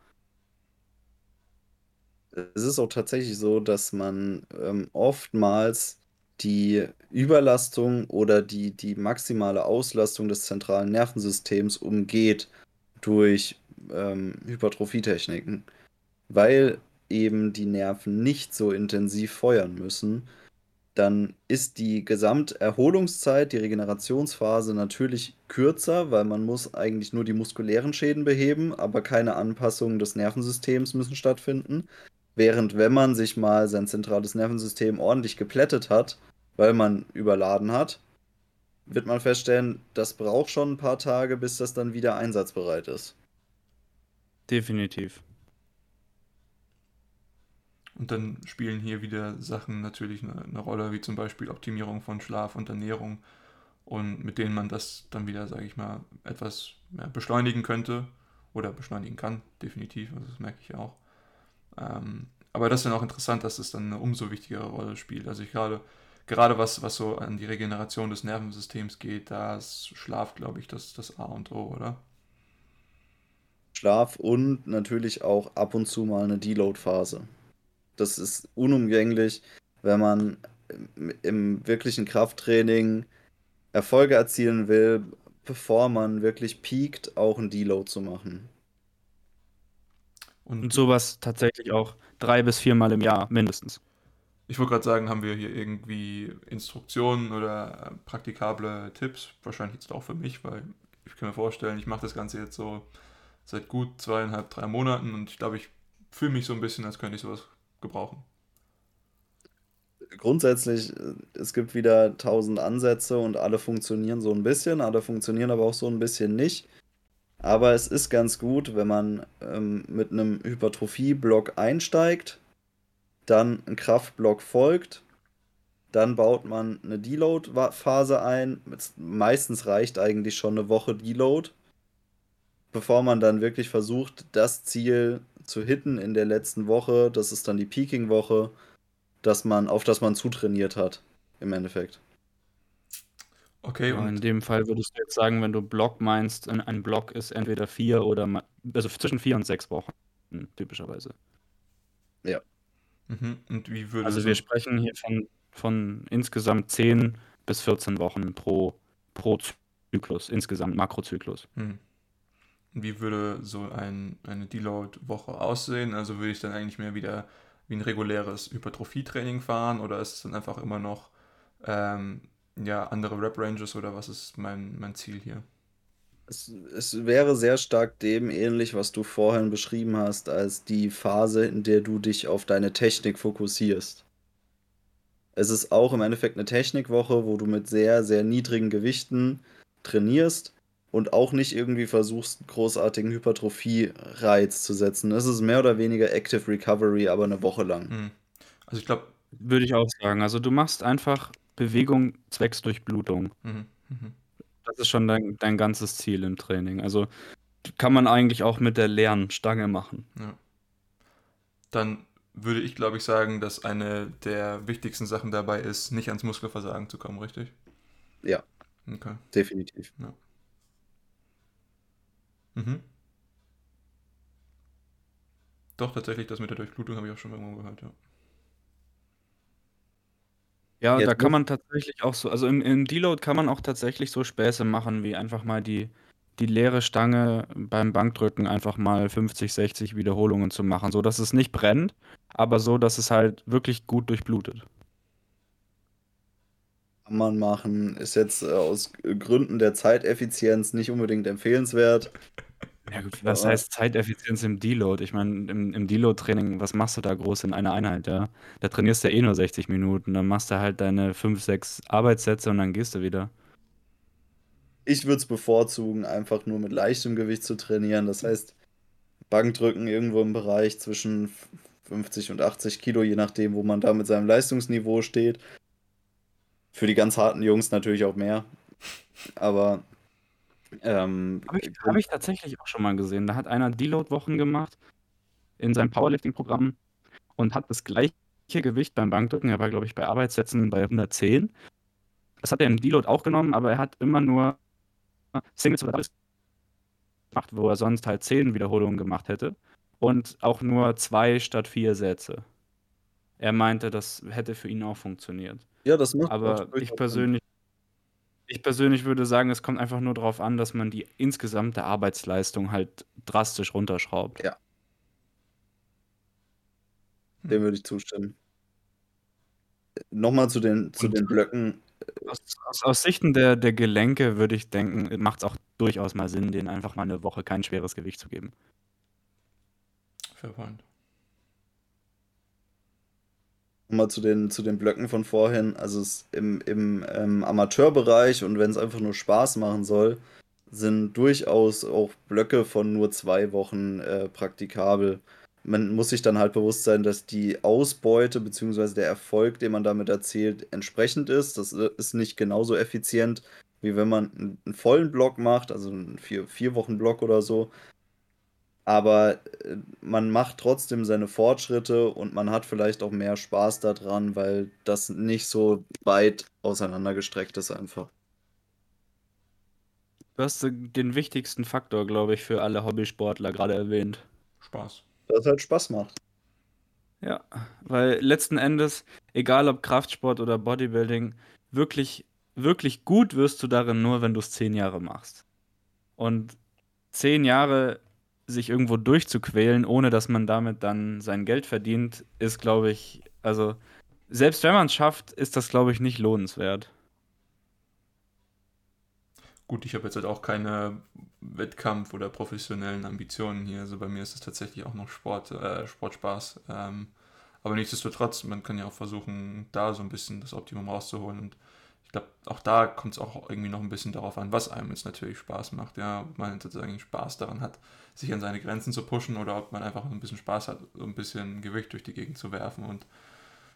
Es ist auch tatsächlich so, dass man ähm, oftmals die Überlastung oder die, die maximale Auslastung des zentralen Nervensystems umgeht durch ähm, Hypertrophietechniken, weil eben die Nerven nicht so intensiv feuern müssen dann ist die Gesamterholungszeit, die Regenerationsphase natürlich kürzer, weil man muss eigentlich nur die muskulären Schäden beheben, aber keine Anpassungen des Nervensystems müssen stattfinden. Während wenn man sich mal sein zentrales Nervensystem ordentlich geplättet hat, weil man überladen hat, wird man feststellen, das braucht schon ein paar Tage, bis das dann wieder einsatzbereit ist. Definitiv. Und dann spielen hier wieder Sachen natürlich eine, eine, Rolle, wie zum Beispiel Optimierung von Schlaf und Ernährung und mit denen man das dann wieder, sage ich mal, etwas ja, beschleunigen könnte oder beschleunigen kann, definitiv, also das merke ich auch. Ähm, aber das ist dann auch interessant, dass es dann eine umso wichtigere Rolle spielt. Also ich gerade, gerade was, was so an die Regeneration des Nervensystems geht, da ist Schlaf, glaube ich, das, das A und O, oder? Schlaf und natürlich auch ab und zu mal eine Deload-Phase. Das ist unumgänglich, wenn man im wirklichen Krafttraining Erfolge erzielen will, bevor man wirklich peakt, auch ein Deload zu machen. Und, Und sowas tatsächlich auch drei bis viermal im Jahr mindestens. Ich wollte gerade sagen, haben wir hier irgendwie Instruktionen oder praktikable Tipps? Wahrscheinlich jetzt auch für mich, weil ich kann mir vorstellen, ich mache das Ganze jetzt so seit gut zweieinhalb, drei Monaten und ich glaube, ich fühle mich so ein bisschen, als könnte ich sowas gebrauchen? Grundsätzlich, äh, es gibt wieder tausend Ansätze und alle funktionieren so ein bisschen, alle funktionieren aber auch so ein bisschen nicht. Aber es ist ganz gut, wenn man ähm, mit einem Hypertrophie-Block einsteigt, dann ein Kraftblock folgt, dann baut man eine Deload-Phase ein. Meistens reicht eigentlich schon eine Woche Deload, bevor man dann wirklich versucht, das Ziel zu hitten in der letzten Woche. Das ist dann die Peaking-Woche, dass man, auf das man zutrainiert hat, im Endeffekt. Okay, ja, in dem Fall würdest du jetzt sagen, wenn du Block meinst, ein Block ist entweder vier oder also zwischen vier und sechs Wochen, typischerweise. Ja. Mhm. Und wie würde Also wir sprechen hier von, von insgesamt 10 bis 14 Wochen pro, pro Zyklus, insgesamt Makrozyklus. Mhm. Wie würde so ein, eine Deload-Woche aussehen? Also würde ich dann eigentlich mehr wieder wie ein reguläres Hypertrophie-Training fahren oder ist es dann einfach immer noch ähm, ja, andere Rep-Ranges oder was ist mein, mein Ziel hier? Es, es wäre sehr stark dem ähnlich, was du vorhin beschrieben hast, als die Phase, in der du dich auf deine Technik fokussierst. Es ist auch im Endeffekt eine Technikwoche, wo du mit sehr, sehr niedrigen Gewichten trainierst und auch nicht irgendwie versuchst, einen großartigen Hypertrophie-Reiz zu setzen. Es ist mehr oder weniger Active Recovery, aber eine Woche lang. Mhm. Also ich glaube. Würde ich auch sagen. Also du machst einfach Bewegung zwecks Durchblutung. Mhm. Mhm. Das ist schon dein, dein ganzes Ziel im Training. Also kann man eigentlich auch mit der leeren Stange machen. Ja. Dann würde ich, glaube ich, sagen, dass eine der wichtigsten Sachen dabei ist, nicht ans Muskelversagen zu kommen, richtig? Ja. Okay. Definitiv. Ja. Mhm. Doch, tatsächlich, das mit der Durchblutung habe ich auch schon irgendwo gehört, ja. Ja, da kann man tatsächlich auch so also im im Deload kann man auch tatsächlich so Späße machen, wie einfach mal die die leere Stange beim Bankdrücken einfach mal 50, 60 Wiederholungen zu machen, so dass es nicht brennt, aber so, dass es halt wirklich gut durchblutet. Kann man machen, ist jetzt äh, aus Gründen der Zeiteffizienz nicht unbedingt empfehlenswert. [LAUGHS] Ja gut, was heißt Zeiteffizienz im Deload? Ich meine, im, im Deload-Training, was machst du da groß in einer Einheit, ja? Da trainierst du ja eh nur 60 Minuten, dann machst du halt deine 5, 6 Arbeitssätze und dann gehst du wieder. Ich würde es bevorzugen, einfach nur mit leichtem Gewicht zu trainieren. Das heißt, Bankdrücken irgendwo im Bereich zwischen 50 und 80 Kilo, je nachdem, wo man da mit seinem Leistungsniveau steht. Für die ganz harten Jungs natürlich auch mehr. Aber ähm, Habe ich, hab ich tatsächlich auch schon mal gesehen. Da hat einer Deload-Wochen gemacht in seinem Powerlifting-Programm und hat das gleiche Gewicht beim Bankdrücken. Er war, glaube ich, bei Arbeitssätzen bei 110. Das hat er im Deload auch genommen, aber er hat immer nur Singles oder Doubles gemacht, wo er sonst halt 10 Wiederholungen gemacht hätte. Und auch nur zwei statt vier Sätze. Er meinte, das hätte für ihn auch funktioniert. Ja, das macht Aber ich persönlich ich persönlich würde sagen, es kommt einfach nur darauf an, dass man die insgesamte Arbeitsleistung halt drastisch runterschraubt. Ja. Dem würde ich zustimmen. Nochmal zu den, zu den Blöcken. Aus, aus, aus Sichten der, der Gelenke würde ich denken, macht es auch durchaus mal Sinn, denen einfach mal eine Woche kein schweres Gewicht zu geben. Fair point mal zu den, zu den Blöcken von vorhin. Also im, im ähm, Amateurbereich und wenn es einfach nur Spaß machen soll, sind durchaus auch Blöcke von nur zwei Wochen äh, praktikabel. Man muss sich dann halt bewusst sein, dass die Ausbeute bzw. der Erfolg, den man damit erzielt, entsprechend ist. Das äh, ist nicht genauso effizient, wie wenn man einen, vollen Block macht, also einen vier, vier Wochen Block oder so aber äh, man macht trotzdem seine Fortschritte und man hat vielleicht auch mehr Spaß daran, weil das nicht so weit auseinandergestreckt ist einfach. Du hast den wichtigsten Faktor, glaube ich, für alle Hobbysportler gerade erwähnt. Spaß. Dass es halt Spaß macht. Ja, weil letzten Endes, egal ob Kraftsport oder Bodybuilding, wirklich, wirklich gut wirst du darin nur, wenn du es zehn Jahre machst. Und zehn Jahre sich irgendwo durchzuquälen, ohne dass man damit dann sein Geld verdient, ist, glaube ich, also selbst wenn man es schafft, ist das, glaube ich, nicht lohnenswert. Gut, ich habe jetzt halt auch keine Wettkampf- oder professionellen Ambitionen hier. Also bei mir ist es tatsächlich auch noch Sport, äh, Sportspaß. Ähm, aber nichtsdestotrotz, man kann ja auch versuchen, da so ein bisschen das Optimum rauszuholen. Und ich glaube, auch da kommt es auch irgendwie noch ein bisschen darauf an, was einem jetzt natürlich Spaß macht. Ja, ob man sozusagen Spaß daran hat, sich an seine Grenzen zu pushen oder ob man einfach ein bisschen Spaß hat, so ein bisschen Gewicht durch die Gegend zu werfen und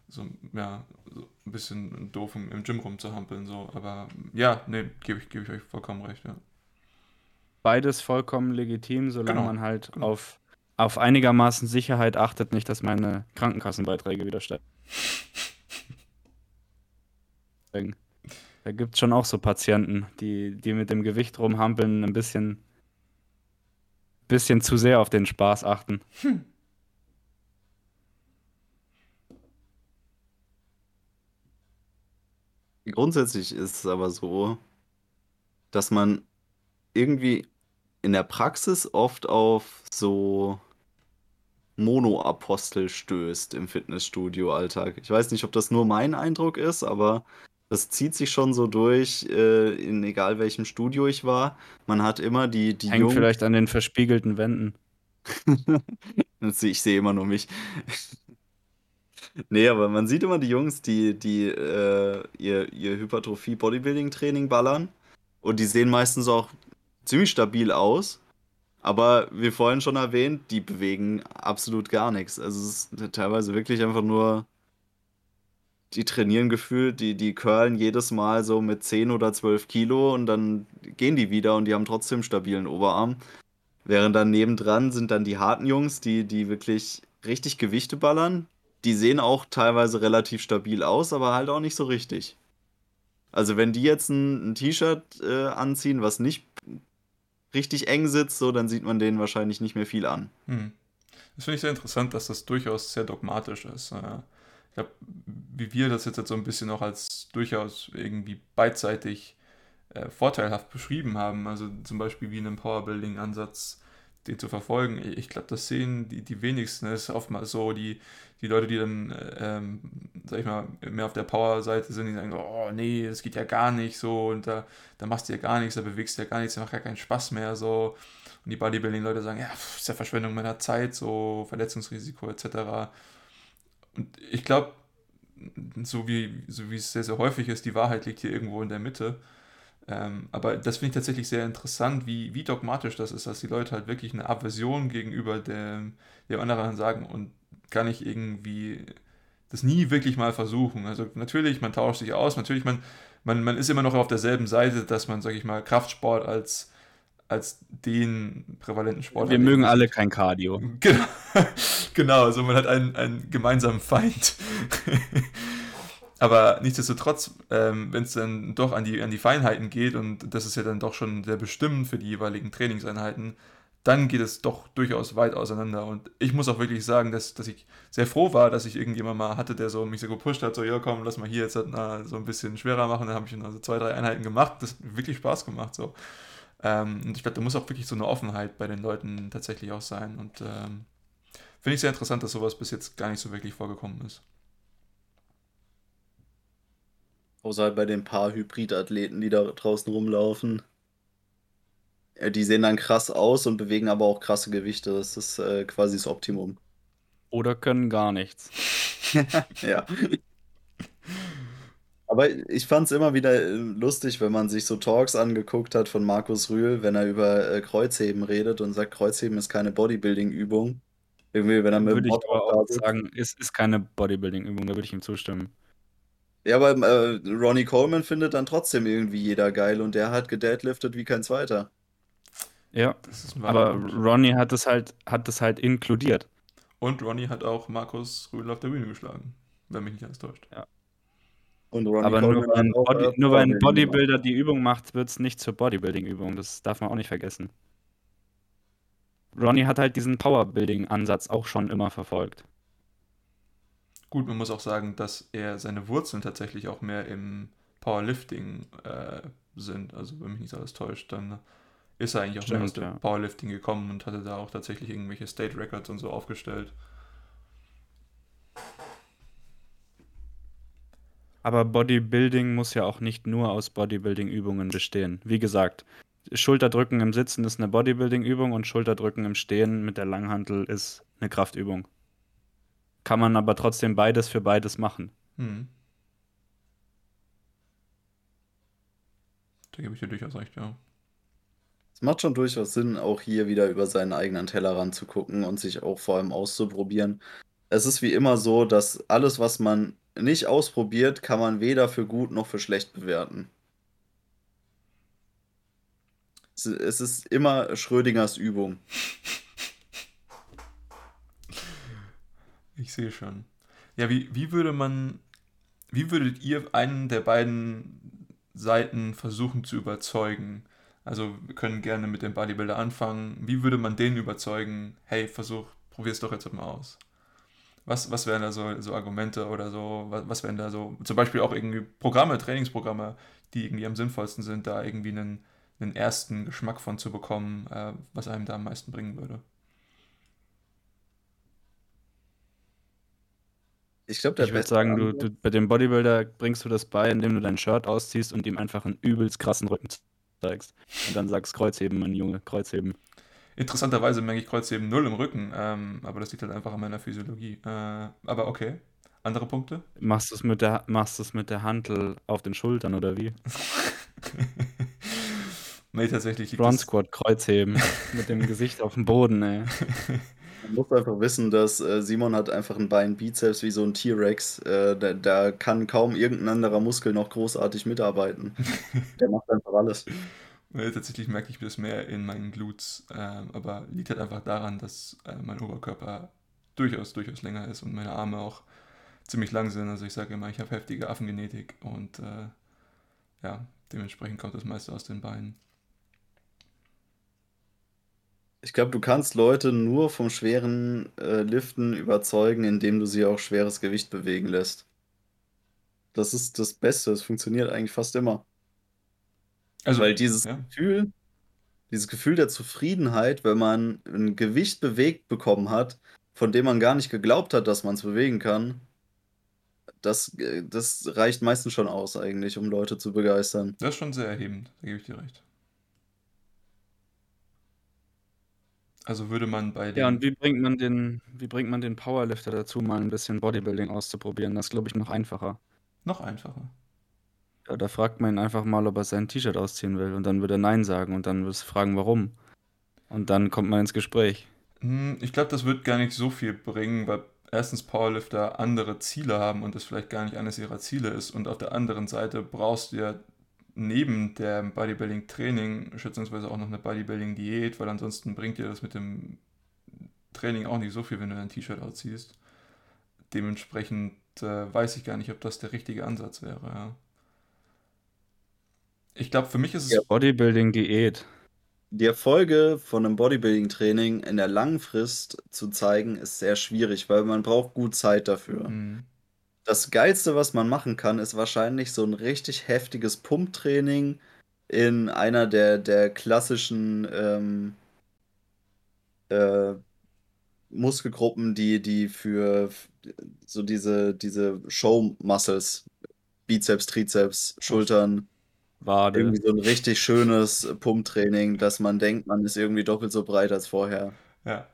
so, ja, so ein bisschen doof im, im Gym rumzuhampeln. So. Aber ja, nee, gebe ich, geb ich euch vollkommen recht, ja. Beides vollkommen legitim, solange genau. man halt genau. auf, auf einigermaßen Sicherheit achtet, nicht, dass meine Krankenkassenbeiträge wieder steigen. Da gibt es schon auch so Patienten, die, die mit dem Gewicht rumhampeln, ein bisschen, bisschen zu sehr auf den Spaß achten. Hm. Grundsätzlich ist es aber so, dass man irgendwie in der Praxis oft auf so Mono-Apostel stößt im Fitnessstudio-Alltag. Ich weiß nicht, ob das nur mein Eindruck ist, aber das zieht sich schon so durch, äh, in egal welchem Studio ich war. Man hat immer die, die Hängt Jungs. vielleicht an den verspiegelten Wänden. [LAUGHS] ich sehe immer nur mich. nee, aber man sieht immer die Jungs, die, die äh, ihr, ihr Hypertrophie-Bodybuilding-Training ballern. Und die sehen meistens auch ziemlich stabil aus. Aber wie vorhin schon erwähnt, die bewegen absolut gar nichts. Also es ist teilweise wirklich einfach nur die trainieren gefühlt, die, die curlen jedes Mal so mit 10 oder 12 Kilo und dann gehen die wieder und die haben trotzdem stabilen Oberarm. Während dann nebendran sind dann die harten Jungs, die, die wirklich richtig Gewichte ballern. Die sehen auch teilweise relativ stabil aus, aber halt auch nicht so richtig. Also wenn die jetzt ein, ein T-Shirt äh, anziehen, was nicht richtig eng sitzt, so, dann sieht man denen wahrscheinlich nicht mehr viel an. Hm. Das finde ich sehr interessant, dass das durchaus sehr dogmatisch ist. Äh, ich glaube, wie wir das jetzt so ein bisschen auch als durchaus irgendwie beidseitig äh, vorteilhaft beschrieben haben, also zum Beispiel wie einen Powerbuilding-Ansatz, den zu verfolgen, ich glaube, das sehen die, die wenigsten. Es ist oftmals so, die, die Leute, die dann, äh, ähm, sag ich mal, mehr auf der Power-Seite sind, die sagen, oh nee, das geht ja gar nicht so und da, da machst du ja gar nichts, da bewegst du ja gar nichts, da macht ja keinen Spaß mehr so. Und die Bodybuilding-Leute sagen, ja, das ist ja Verschwendung meiner Zeit, so Verletzungsrisiko etc. Und ich glaube, so wie, so es sehr, sehr häufig ist, die Wahrheit liegt hier irgendwo in der Mitte. Ähm, aber das finde ich tatsächlich sehr interessant, wie, wie dogmatisch das ist, dass die Leute halt wirklich eine Aversion gegenüber dem, dem anderen sagen und gar nicht irgendwie das nie wirklich mal versuchen. Also natürlich, man tauscht sich aus, natürlich, man, man, man ist immer noch auf derselben Seite, dass man, sage ich mal, Kraftsport als, als den prävalenten Sport. Wir mögen alle kein Cardio. [LAUGHS] Genau, genau also man hat einen, einen gemeinsamen Feind. [LAUGHS] Aber nichtsdestotrotz, ähm, wenn es dann doch an die, an die Feinheiten geht, und das ist ja dann doch schon sehr bestimmend für die jeweiligen Trainingseinheiten, dann geht es doch durchaus weit auseinander. Und ich muss auch wirklich sagen, dass, dass ich sehr froh war, dass ich irgendjemand mal hatte, der so mich so gepusht hat, so, ja komm, lass mal hier jetzt na, so ein bisschen schwerer machen. Dann habe ich also zwei, drei Einheiten gemacht. Das hat wirklich Spaß gemacht. So. Ähm, und ich glaube, da muss auch wirklich so eine Offenheit bei den Leuten tatsächlich auch sein. Und ähm, finde ich sehr interessant, dass sowas bis jetzt gar nicht so wirklich vorgekommen ist. Außer halt bei den paar Hybridathleten, die da draußen rumlaufen. Die sehen dann krass aus und bewegen aber auch krasse Gewichte. Das ist äh, quasi das Optimum. Oder können gar nichts. [LAUGHS] ja. Aber ich fand es immer wieder äh, lustig, wenn man sich so Talks angeguckt hat von Markus Rühl, wenn er über äh, Kreuzheben redet und sagt, Kreuzheben ist keine Bodybuilding-Übung. Irgendwie, wenn er mit würde ich aber auch sagen, es ist keine Bodybuilding-Übung, da würde ich ihm zustimmen. Ja, aber äh, Ronnie Coleman findet dann trotzdem irgendwie jeder geil und der hat gedeadliftet wie kein zweiter. Ja, aber Ronnie hat es halt, hat es halt inkludiert. Und Ronnie hat auch Markus Rühl auf der Bühne geschlagen, wenn mich nicht alles täuscht. Ja. Aber nur weil, ein, Body, äh, nur weil ein Bodybuilder die Übung macht, wird es nicht zur Bodybuilding-Übung. Das darf man auch nicht vergessen. Ronnie hat halt diesen Powerbuilding-Ansatz auch schon immer verfolgt. Gut, man muss auch sagen, dass er seine Wurzeln tatsächlich auch mehr im Powerlifting äh, sind. Also wenn mich nicht alles täuscht, dann ist er eigentlich auch Stimmt, mehr aus dem ja. Powerlifting gekommen und hatte da auch tatsächlich irgendwelche State Records und so aufgestellt. Aber Bodybuilding muss ja auch nicht nur aus Bodybuilding-Übungen bestehen. Wie gesagt, Schulterdrücken im Sitzen ist eine Bodybuilding-Übung und Schulterdrücken im Stehen mit der Langhantel ist eine Kraftübung kann man aber trotzdem beides für beides machen. Hm. Da gebe ich dir durchaus recht, ja. Es macht schon durchaus Sinn, auch hier wieder über seinen eigenen Tellerrand zu gucken und sich auch vor allem auszuprobieren. Es ist wie immer so, dass alles, was man nicht ausprobiert, kann man weder für gut noch für schlecht bewerten. Es ist immer Schrödingers Übung. Ich sehe schon. Ja, wie, wie würde man, wie würdet ihr einen der beiden Seiten versuchen zu überzeugen? Also wir können gerne mit dem Bodybuilder anfangen. Wie würde man den überzeugen, hey, versuch, probier es doch jetzt mal aus? Was, was wären da so, so Argumente oder so, was, was wären da so, zum Beispiel auch irgendwie Programme, Trainingsprogramme, die irgendwie am sinnvollsten sind, da irgendwie einen, einen ersten Geschmack von zu bekommen, äh, was einem da am meisten bringen würde? Ich glaube, der Ich würde sagen, du, du, bei dem Bodybuilder bringst du das bei, indem du dein Shirt ausziehst und ihm einfach einen übelst krassen Rücken zeigst. Und dann sagst Kreuzheben, mein Junge, Kreuzheben. Interessanterweise merke ich Kreuzheben null im Rücken, ähm, aber das liegt halt einfach an meiner Physiologie. Äh, aber okay. Andere Punkte? Machst du es mit der, machst du's mit der Hantel auf den Schultern oder wie? [LAUGHS] nee, tatsächlich liegt Front Squat, Kreuzheben. mit dem Gesicht auf dem Boden, ey. [LAUGHS] Man muss einfach wissen, dass äh, Simon hat einfach ein Bein Bizeps wie so ein T-Rex. Äh, da, da, kann kaum irgendein anderer Muskel noch großartig mitarbeiten. [LAUGHS] Der macht einfach alles. Ja, tatsächlich merke ich das mehr in meinen Glutes, äh, aber liegt halt einfach daran, dass äh, mein Oberkörper durchaus, durchaus länger ist und meine Arme auch ziemlich lang sind. Also ich sage immer, ich habe heftige Affengenetik und äh, ja, dementsprechend kommt das meiste aus den Beinen. Ich glaube, du kannst Leute nur vom schweren äh, Liften überzeugen, indem du sie auch schweres Gewicht bewegen lässt. Das ist das Beste. Es funktioniert eigentlich fast immer. Also, Weil dieses ja. Gefühl, dieses Gefühl der Zufriedenheit, wenn man ein Gewicht bewegt bekommen hat, von dem man gar nicht geglaubt hat, dass man es bewegen kann, das, äh, das reicht meistens schon aus eigentlich, um Leute zu begeistern. Das ist schon sehr erhebend, da gebe ich dir recht. Also würde man bei Ja, und wie bringt man den wie bringt man den Powerlifter dazu, mal ein bisschen Bodybuilding auszuprobieren? Das ist, glaube ich, noch einfacher. Noch einfacher? Ja, da fragt man ihn einfach mal, ob er sein T-Shirt ausziehen will und dann wird er „Nein“ sagen und dann wirst du fragen: „Warum?“ Und dann kommt man ins Gespräch. Hm, ich glaube, das wird gar nicht so viel bringen, weil erstens Powerlifter andere Ziele haben und das vielleicht gar nicht eines ihrer Ziele ist und auf der anderen Seite brauchst du ja neben dem Bodybuilding-Training schätzungsweise auch noch eine Bodybuilding-Diät, weil ansonsten bringt dir das mit dem Training auch nicht so viel, wenn du dein T-Shirt ausziehst. Dementsprechend äh, weiß ich gar nicht, ob das der richtige Ansatz wäre. Ja. Ich glaube, für mich ist es. Ja, Bodybuilding-Diät. Die Erfolge von einem Bodybuilding-Training in der langen Frist zu zeigen, ist sehr schwierig, weil man braucht gut Zeit dafür. Mhm. Das Geilste, was man machen kann, ist wahrscheinlich so ein richtig heftiges Pumptraining in einer der, der klassischen ähm, äh, Muskelgruppen, die, die für so diese, diese Show-Muscles, Bizeps, Trizeps, Schultern, Wade. Irgendwie so ein richtig schönes Pumptraining, dass man denkt, man ist irgendwie doppelt so breit als vorher. Ja.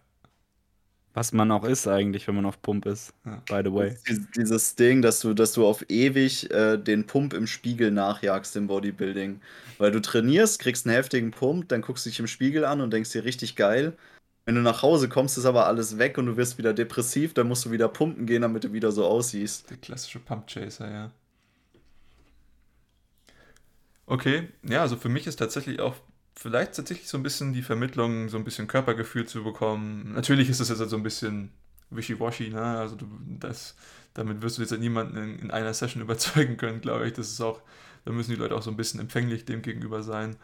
Was man auch ist eigentlich, wenn man auf Pump ist, ja. by the way. Dieses Ding, dass du, dass du auf ewig äh, den Pump im Spiegel nachjagst im Bodybuilding. Weil du trainierst, kriegst einen heftigen Pump, dann guckst du dich im Spiegel an und denkst dir richtig geil. Wenn du nach Hause kommst, ist aber alles weg und du wirst wieder depressiv, dann musst du wieder pumpen gehen, damit du wieder so aussiehst. Der klassische Pump Chaser, ja. Okay, ja, also für mich ist tatsächlich auch vielleicht tatsächlich so ein bisschen die Vermittlung, so ein bisschen Körpergefühl zu bekommen. Natürlich ist das jetzt halt so ein bisschen wischiwaschi, ne? Also du, das, damit wirst du jetzt niemanden in, in, einer Session [LAUGHS] überzeugen können, glaube ich. Das ist auch, da müssen die Leute auch so ein bisschen empfänglich dem gegenüber sein.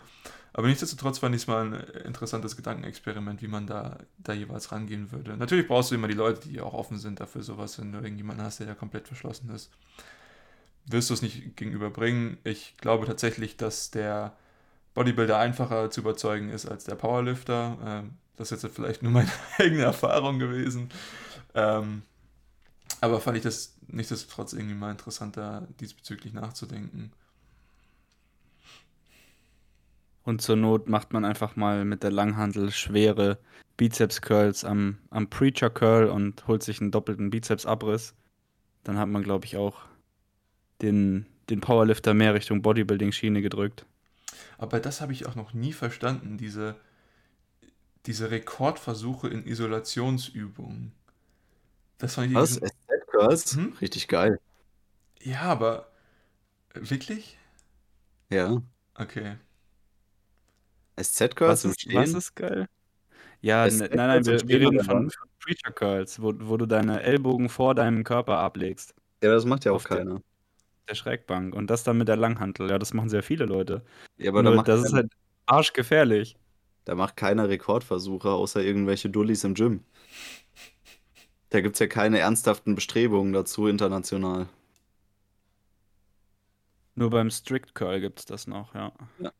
Aber nichtsdestotrotz fand ich es mal ein interessantes Gedankenexperiment, wie man da, da jeweils rangehen würde. Natürlich brauchst du immer die Leute, die auch offen sind dafür sowas, wenn du irgendjemanden hast, der ja komplett verschlossen ist. Wirst du es nicht gegenüberbringen. Ich glaube tatsächlich, dass der Bodybuilder einfacher zu überzeugen ist als der Powerlifter. Ähm, das ist jetzt vielleicht nur meine [LAUGHS] eigene Erfahrung gewesen. Ähm, aber fand ich das nichtsdestotrotz irgendwie mal interessanter, diesbezüglich nachzudenken. Und zur Not macht man einfach mal mit der Langhandel schwere Bizeps-Curls am, am Preacher-Curl und holt sich einen doppelten Bizeps-Abriss. Dann hat man, glaube ich, auch den, den Powerlifter mehr Richtung Bodybuilding-Schiene gedrückt. Aber das habe ich auch noch nie verstanden, diese, diese Rekordversuche in Isolationsübungen. Das fand ich Was? Curls? Hm? Richtig geil. Ja, aber wirklich? Ja. Okay. SZ Curls was ist, was ist geil? Ja, nein, nein, wir, wir reden von, von Preacher Curls, wo, wo du deine Ellbogen vor deinem Körper ablegst. Ja, das macht ja auch keiner der Schrägbank. Und das dann mit der Langhantel. Ja, das machen sehr viele Leute. Ja, aber macht das ist halt arschgefährlich. Da macht keiner Rekordversuche, außer irgendwelche Dullis im Gym. Da gibt es ja keine ernsthaften Bestrebungen dazu international. Nur beim Strict Curl gibt es das noch, ja. ja.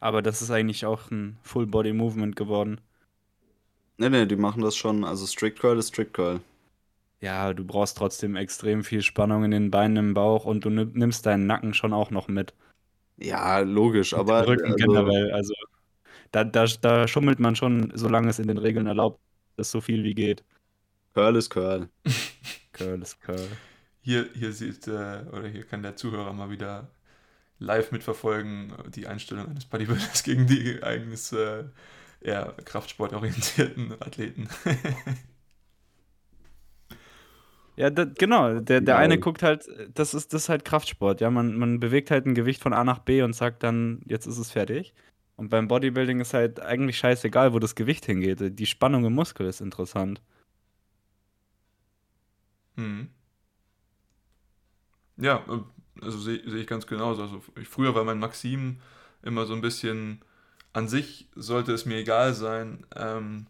Aber das ist eigentlich auch ein Full Body Movement geworden. Ne, ne, die machen das schon. Also Strict Curl ist Strict Curl. Ja, du brauchst trotzdem extrem viel Spannung in den Beinen, im Bauch und du nimmst deinen Nacken schon auch noch mit. Ja, logisch, aber. Rücken also, generell, also da, da, da schummelt man schon, solange es in den Regeln erlaubt ist, so viel wie geht. Curl ist Curl. [LAUGHS] Curl ist Curl. Hier, hier sieht, äh, oder hier kann der Zuhörer mal wieder live mitverfolgen, die Einstellung eines Bodybuilders gegen die eigenes äh, eher kraftsportorientierten Athleten. [LAUGHS] Ja, da, genau. Der, der eine guckt halt, das ist, das ist halt Kraftsport. Ja, man, man bewegt halt ein Gewicht von A nach B und sagt dann, jetzt ist es fertig. Und beim Bodybuilding ist halt eigentlich scheißegal, wo das Gewicht hingeht. Die Spannung im Muskel ist interessant. Mhm. Ja, äh, also sehe seh ich ganz genauso. Also früher war mein Maxim immer so ein bisschen, an sich sollte es mir egal sein, ähm,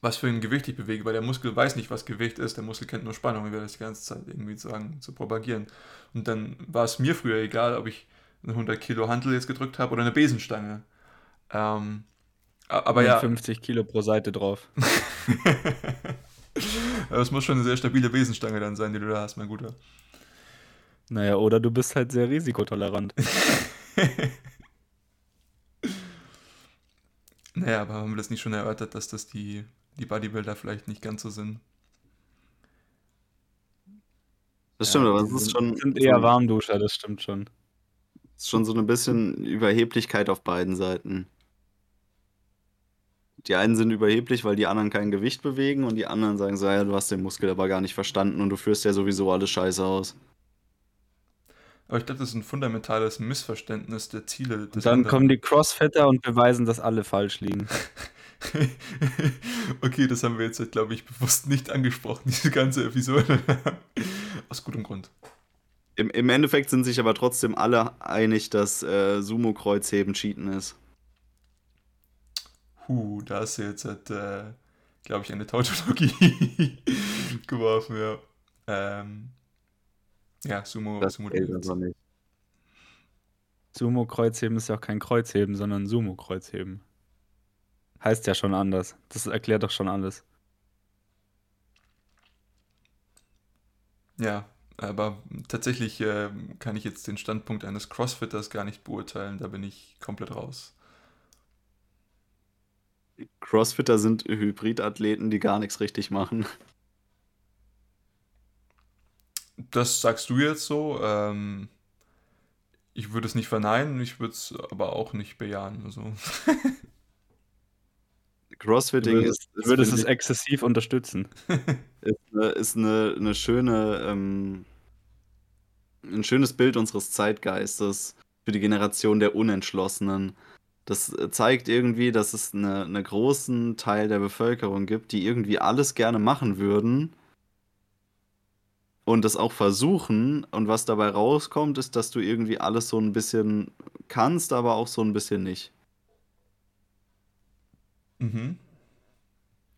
was für ein Gewicht ich bewege, weil der Muskel weiß nicht, was Gewicht ist, der Muskel kennt nur Spannung, wie wir das die ganze Zeit irgendwie sagen, zu propagieren. Und dann war es mir früher egal, ob ich eine 100 Kilo Hantel jetzt gedrückt habe oder eine Besenstange. Ähm, aber ja. 50 Kilo pro Seite drauf. [LAUGHS] [LAUGHS] das muss schon eine sehr stabile Besenstange dann sein, die du da hast, mein Guter. Naja, oder du bist halt sehr risikotolerant. [LAUGHS] naja, aber haben wir das nicht schon erörtert, dass das die, die Bodybuilder vielleicht nicht ganz so sind? Das stimmt, ja, aber es ist schon. sind eher Warmduscher, das stimmt schon. Es ist schon so ein bisschen Überheblichkeit auf beiden Seiten. Die einen sind überheblich, weil die anderen kein Gewicht bewegen und die anderen sagen so, ja, du hast den Muskel aber gar nicht verstanden und du führst ja sowieso alles scheiße aus. Aber ich glaube, das ist ein fundamentales Missverständnis der Ziele Dann anderen. kommen die Crossfitter und beweisen, dass alle falsch liegen. [LAUGHS] [LAUGHS] okay, das haben wir jetzt, glaube ich, bewusst nicht angesprochen, diese ganze Episode. [LAUGHS] Aus gutem Grund. Im, Im Endeffekt sind sich aber trotzdem alle einig, dass äh, Sumo-Kreuzheben Cheaten ist. Huh, da hast du jetzt, äh, glaube ich, eine Tautologie [LAUGHS] geworfen, ja. Ähm, ja, Sumo, das Sumo nicht. Sumo-Kreuzheben ist ja auch kein Kreuzheben, sondern Sumo-Kreuzheben. Heißt ja schon anders. Das erklärt doch schon alles. Ja, aber tatsächlich äh, kann ich jetzt den Standpunkt eines Crossfitters gar nicht beurteilen. Da bin ich komplett raus. Crossfitter sind Hybridathleten, die gar nichts richtig machen. Das sagst du jetzt so. Ähm, ich würde es nicht verneinen, ich würde es aber auch nicht bejahen. Also. [LAUGHS] Crossfitting ist. Du würdest es exzessiv unterstützen. [LAUGHS] ist eine, ist eine, eine schöne, ähm, ein schönes Bild unseres Zeitgeistes für die Generation der Unentschlossenen. Das äh, zeigt irgendwie, dass es einen eine großen Teil der Bevölkerung gibt, die irgendwie alles gerne machen würden und das auch versuchen. Und was dabei rauskommt, ist, dass du irgendwie alles so ein bisschen kannst, aber auch so ein bisschen nicht. Mhm.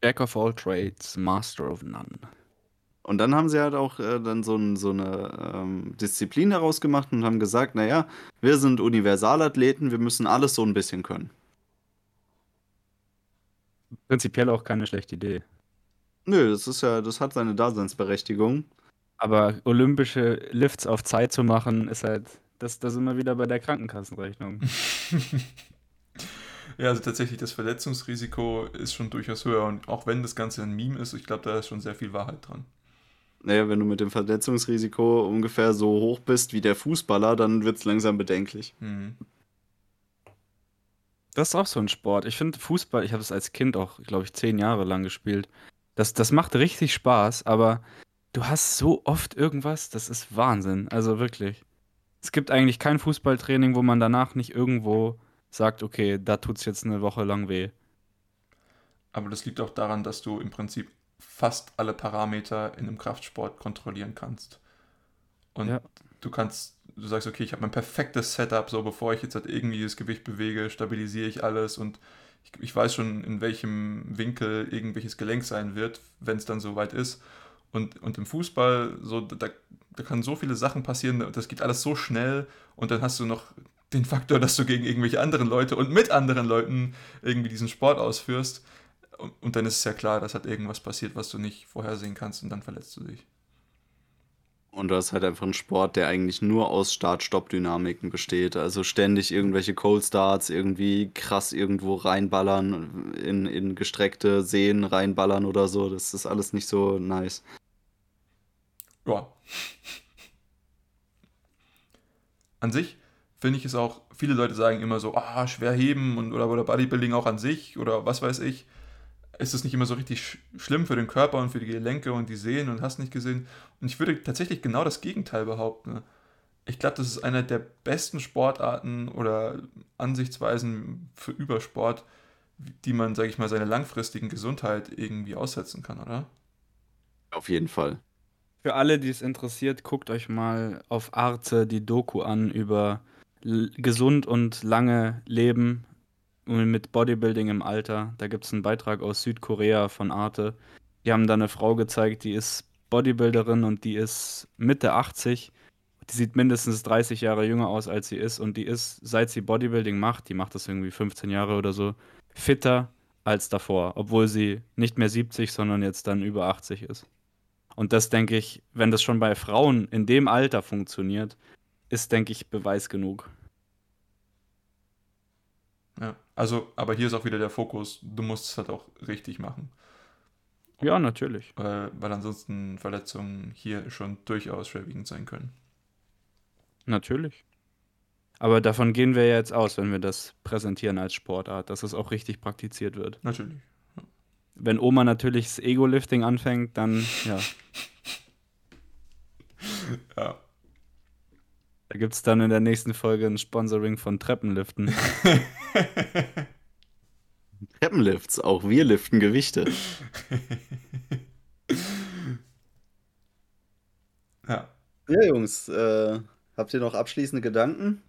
Jack of all trades, master of none. Und dann haben sie halt auch äh, dann so, ein, so eine ähm, Disziplin daraus gemacht und haben gesagt, naja, wir sind Universalathleten, wir müssen alles so ein bisschen können. Prinzipiell auch keine schlechte Idee. Nö, das ist ja, das hat seine Daseinsberechtigung. Aber olympische Lifts auf Zeit zu machen, ist halt, das, das sind wir wieder bei der Krankenkassenrechnung. [LAUGHS] Ja, also tatsächlich, das Verletzungsrisiko ist schon durchaus höher. Und auch wenn das Ganze ein Meme ist, ich glaube, da ist schon sehr viel Wahrheit dran. Naja, wenn du mit dem Verletzungsrisiko ungefähr so hoch bist wie der Fußballer, dann wird es langsam bedenklich. Mhm. Das ist auch so ein Sport. Ich finde Fußball, ich habe es als Kind auch, glaube ich, zehn Jahre lang gespielt. Das, das macht richtig Spaß, aber du hast so oft irgendwas, das ist Wahnsinn. Also wirklich. Es gibt eigentlich kein Fußballtraining, wo man danach nicht irgendwo sagt, okay, da tut es jetzt eine Woche lang weh. Aber das liegt auch daran, dass du im Prinzip fast alle Parameter in einem Kraftsport kontrollieren kannst. Und ja. du kannst, du sagst, okay, ich habe mein perfektes Setup, so bevor ich jetzt halt irgendwie das Gewicht bewege, stabilisiere ich alles und ich, ich weiß schon, in welchem Winkel irgendwelches Gelenk sein wird, wenn es dann soweit ist. Und, und im Fußball, so, da, da kann so viele Sachen passieren, das geht alles so schnell und dann hast du noch den Faktor, dass du gegen irgendwelche anderen Leute und mit anderen Leuten irgendwie diesen Sport ausführst. Und, und dann ist es ja klar, dass halt irgendwas passiert, was du nicht vorhersehen kannst und dann verletzt du dich. Und du hast halt einfach einen Sport, der eigentlich nur aus Start-Stopp-Dynamiken besteht. Also ständig irgendwelche Cold Starts irgendwie krass irgendwo reinballern, in, in gestreckte Seen reinballern oder so. Das ist alles nicht so nice. Ja. An sich finde ich es auch, viele Leute sagen immer so, ah, schwer heben und, oder, oder Bodybuilding auch an sich oder was weiß ich. Ist es nicht immer so richtig sch schlimm für den Körper und für die Gelenke und die Sehnen und hast nicht gesehen? Und ich würde tatsächlich genau das Gegenteil behaupten. Ich glaube, das ist einer der besten Sportarten oder Ansichtsweisen für Übersport, die man, sage ich mal, seiner langfristigen Gesundheit irgendwie aussetzen kann, oder? Auf jeden Fall. Für alle, die es interessiert, guckt euch mal auf Arte die Doku an über gesund und lange Leben mit Bodybuilding im Alter. Da gibt es einen Beitrag aus Südkorea von Arte. Die haben da eine Frau gezeigt, die ist Bodybuilderin und die ist Mitte 80. Die sieht mindestens 30 Jahre jünger aus, als sie ist. Und die ist, seit sie Bodybuilding macht, die macht das irgendwie 15 Jahre oder so, fitter als davor. Obwohl sie nicht mehr 70, sondern jetzt dann über 80 ist. Und das denke ich, wenn das schon bei Frauen in dem Alter funktioniert, ist, denke ich, Beweis genug. Ja, also, aber hier ist auch wieder der Fokus, du musst es halt auch richtig machen. Ja, natürlich. Weil, weil ansonsten Verletzungen hier schon durchaus schwerwiegend sein können. Natürlich. Aber davon gehen wir jetzt aus, wenn wir das präsentieren als Sportart, dass es auch richtig praktiziert wird. Natürlich. Ja. Wenn Oma natürlich das Ego-Lifting anfängt, dann ja. [LAUGHS] ja. Da gibt es dann in der nächsten Folge ein Sponsoring von Treppenliften. [LAUGHS] Treppenlifts, auch wir liften Gewichte. [LAUGHS] ja. Ja, Jungs, äh, habt ihr noch abschließende Gedanken?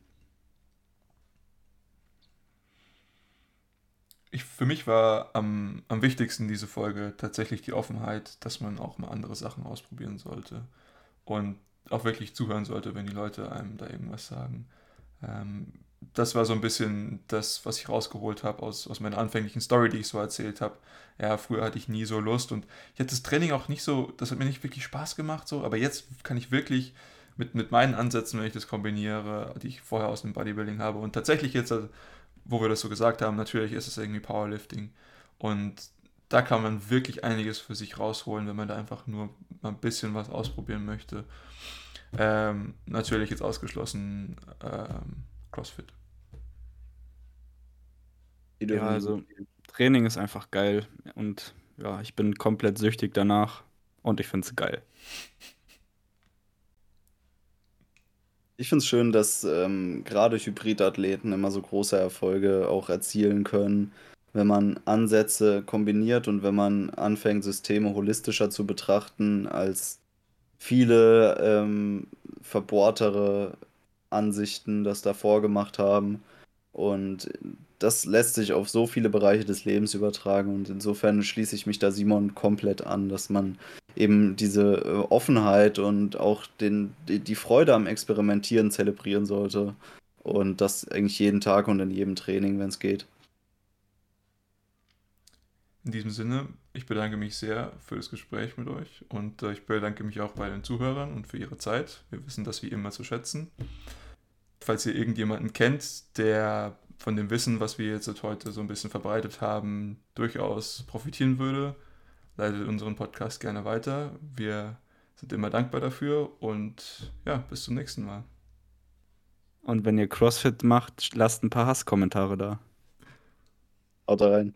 Ich, für mich war am, am wichtigsten diese Folge tatsächlich die Offenheit, dass man auch mal andere Sachen ausprobieren sollte und auch wirklich zuhören sollte, wenn die Leute einem da irgendwas sagen. Ähm, das war so ein bisschen das, was ich rausgeholt habe aus, aus meiner anfänglichen Story, die ich so erzählt habe. Ja, früher hatte ich nie so Lust und ich hatte das Training auch nicht so, das hat mir nicht wirklich Spaß gemacht, so, aber jetzt kann ich wirklich mit, mit meinen Ansätzen, wenn ich das kombiniere, die ich vorher aus dem Bodybuilding habe und tatsächlich jetzt, also, wo wir das so gesagt haben, natürlich ist es irgendwie Powerlifting und da kann man wirklich einiges für sich rausholen, wenn man da einfach nur mal ein bisschen was ausprobieren möchte. Ähm, natürlich jetzt ausgeschlossen ähm, CrossFit. Ja, also Training ist einfach geil und ja, ich bin komplett süchtig danach und ich finde es geil. Ich finde es schön, dass ähm, gerade Hybridathleten immer so große Erfolge auch erzielen können, wenn man Ansätze kombiniert und wenn man anfängt, Systeme holistischer zu betrachten als viele ähm, verbohrtere Ansichten das davor gemacht haben. Und das lässt sich auf so viele Bereiche des Lebens übertragen. Und insofern schließe ich mich da Simon komplett an, dass man eben diese äh, Offenheit und auch den, die, die Freude am Experimentieren zelebrieren sollte. Und das eigentlich jeden Tag und in jedem Training, wenn es geht. In diesem Sinne, ich bedanke mich sehr für das Gespräch mit euch und äh, ich bedanke mich auch bei den Zuhörern und für ihre Zeit. Wir wissen das wie immer zu schätzen. Falls ihr irgendjemanden kennt, der von dem Wissen, was wir jetzt heute so ein bisschen verbreitet haben, durchaus profitieren würde, leitet unseren Podcast gerne weiter. Wir sind immer dankbar dafür und ja, bis zum nächsten Mal. Und wenn ihr CrossFit macht, lasst ein paar Hasskommentare da. Haut rein.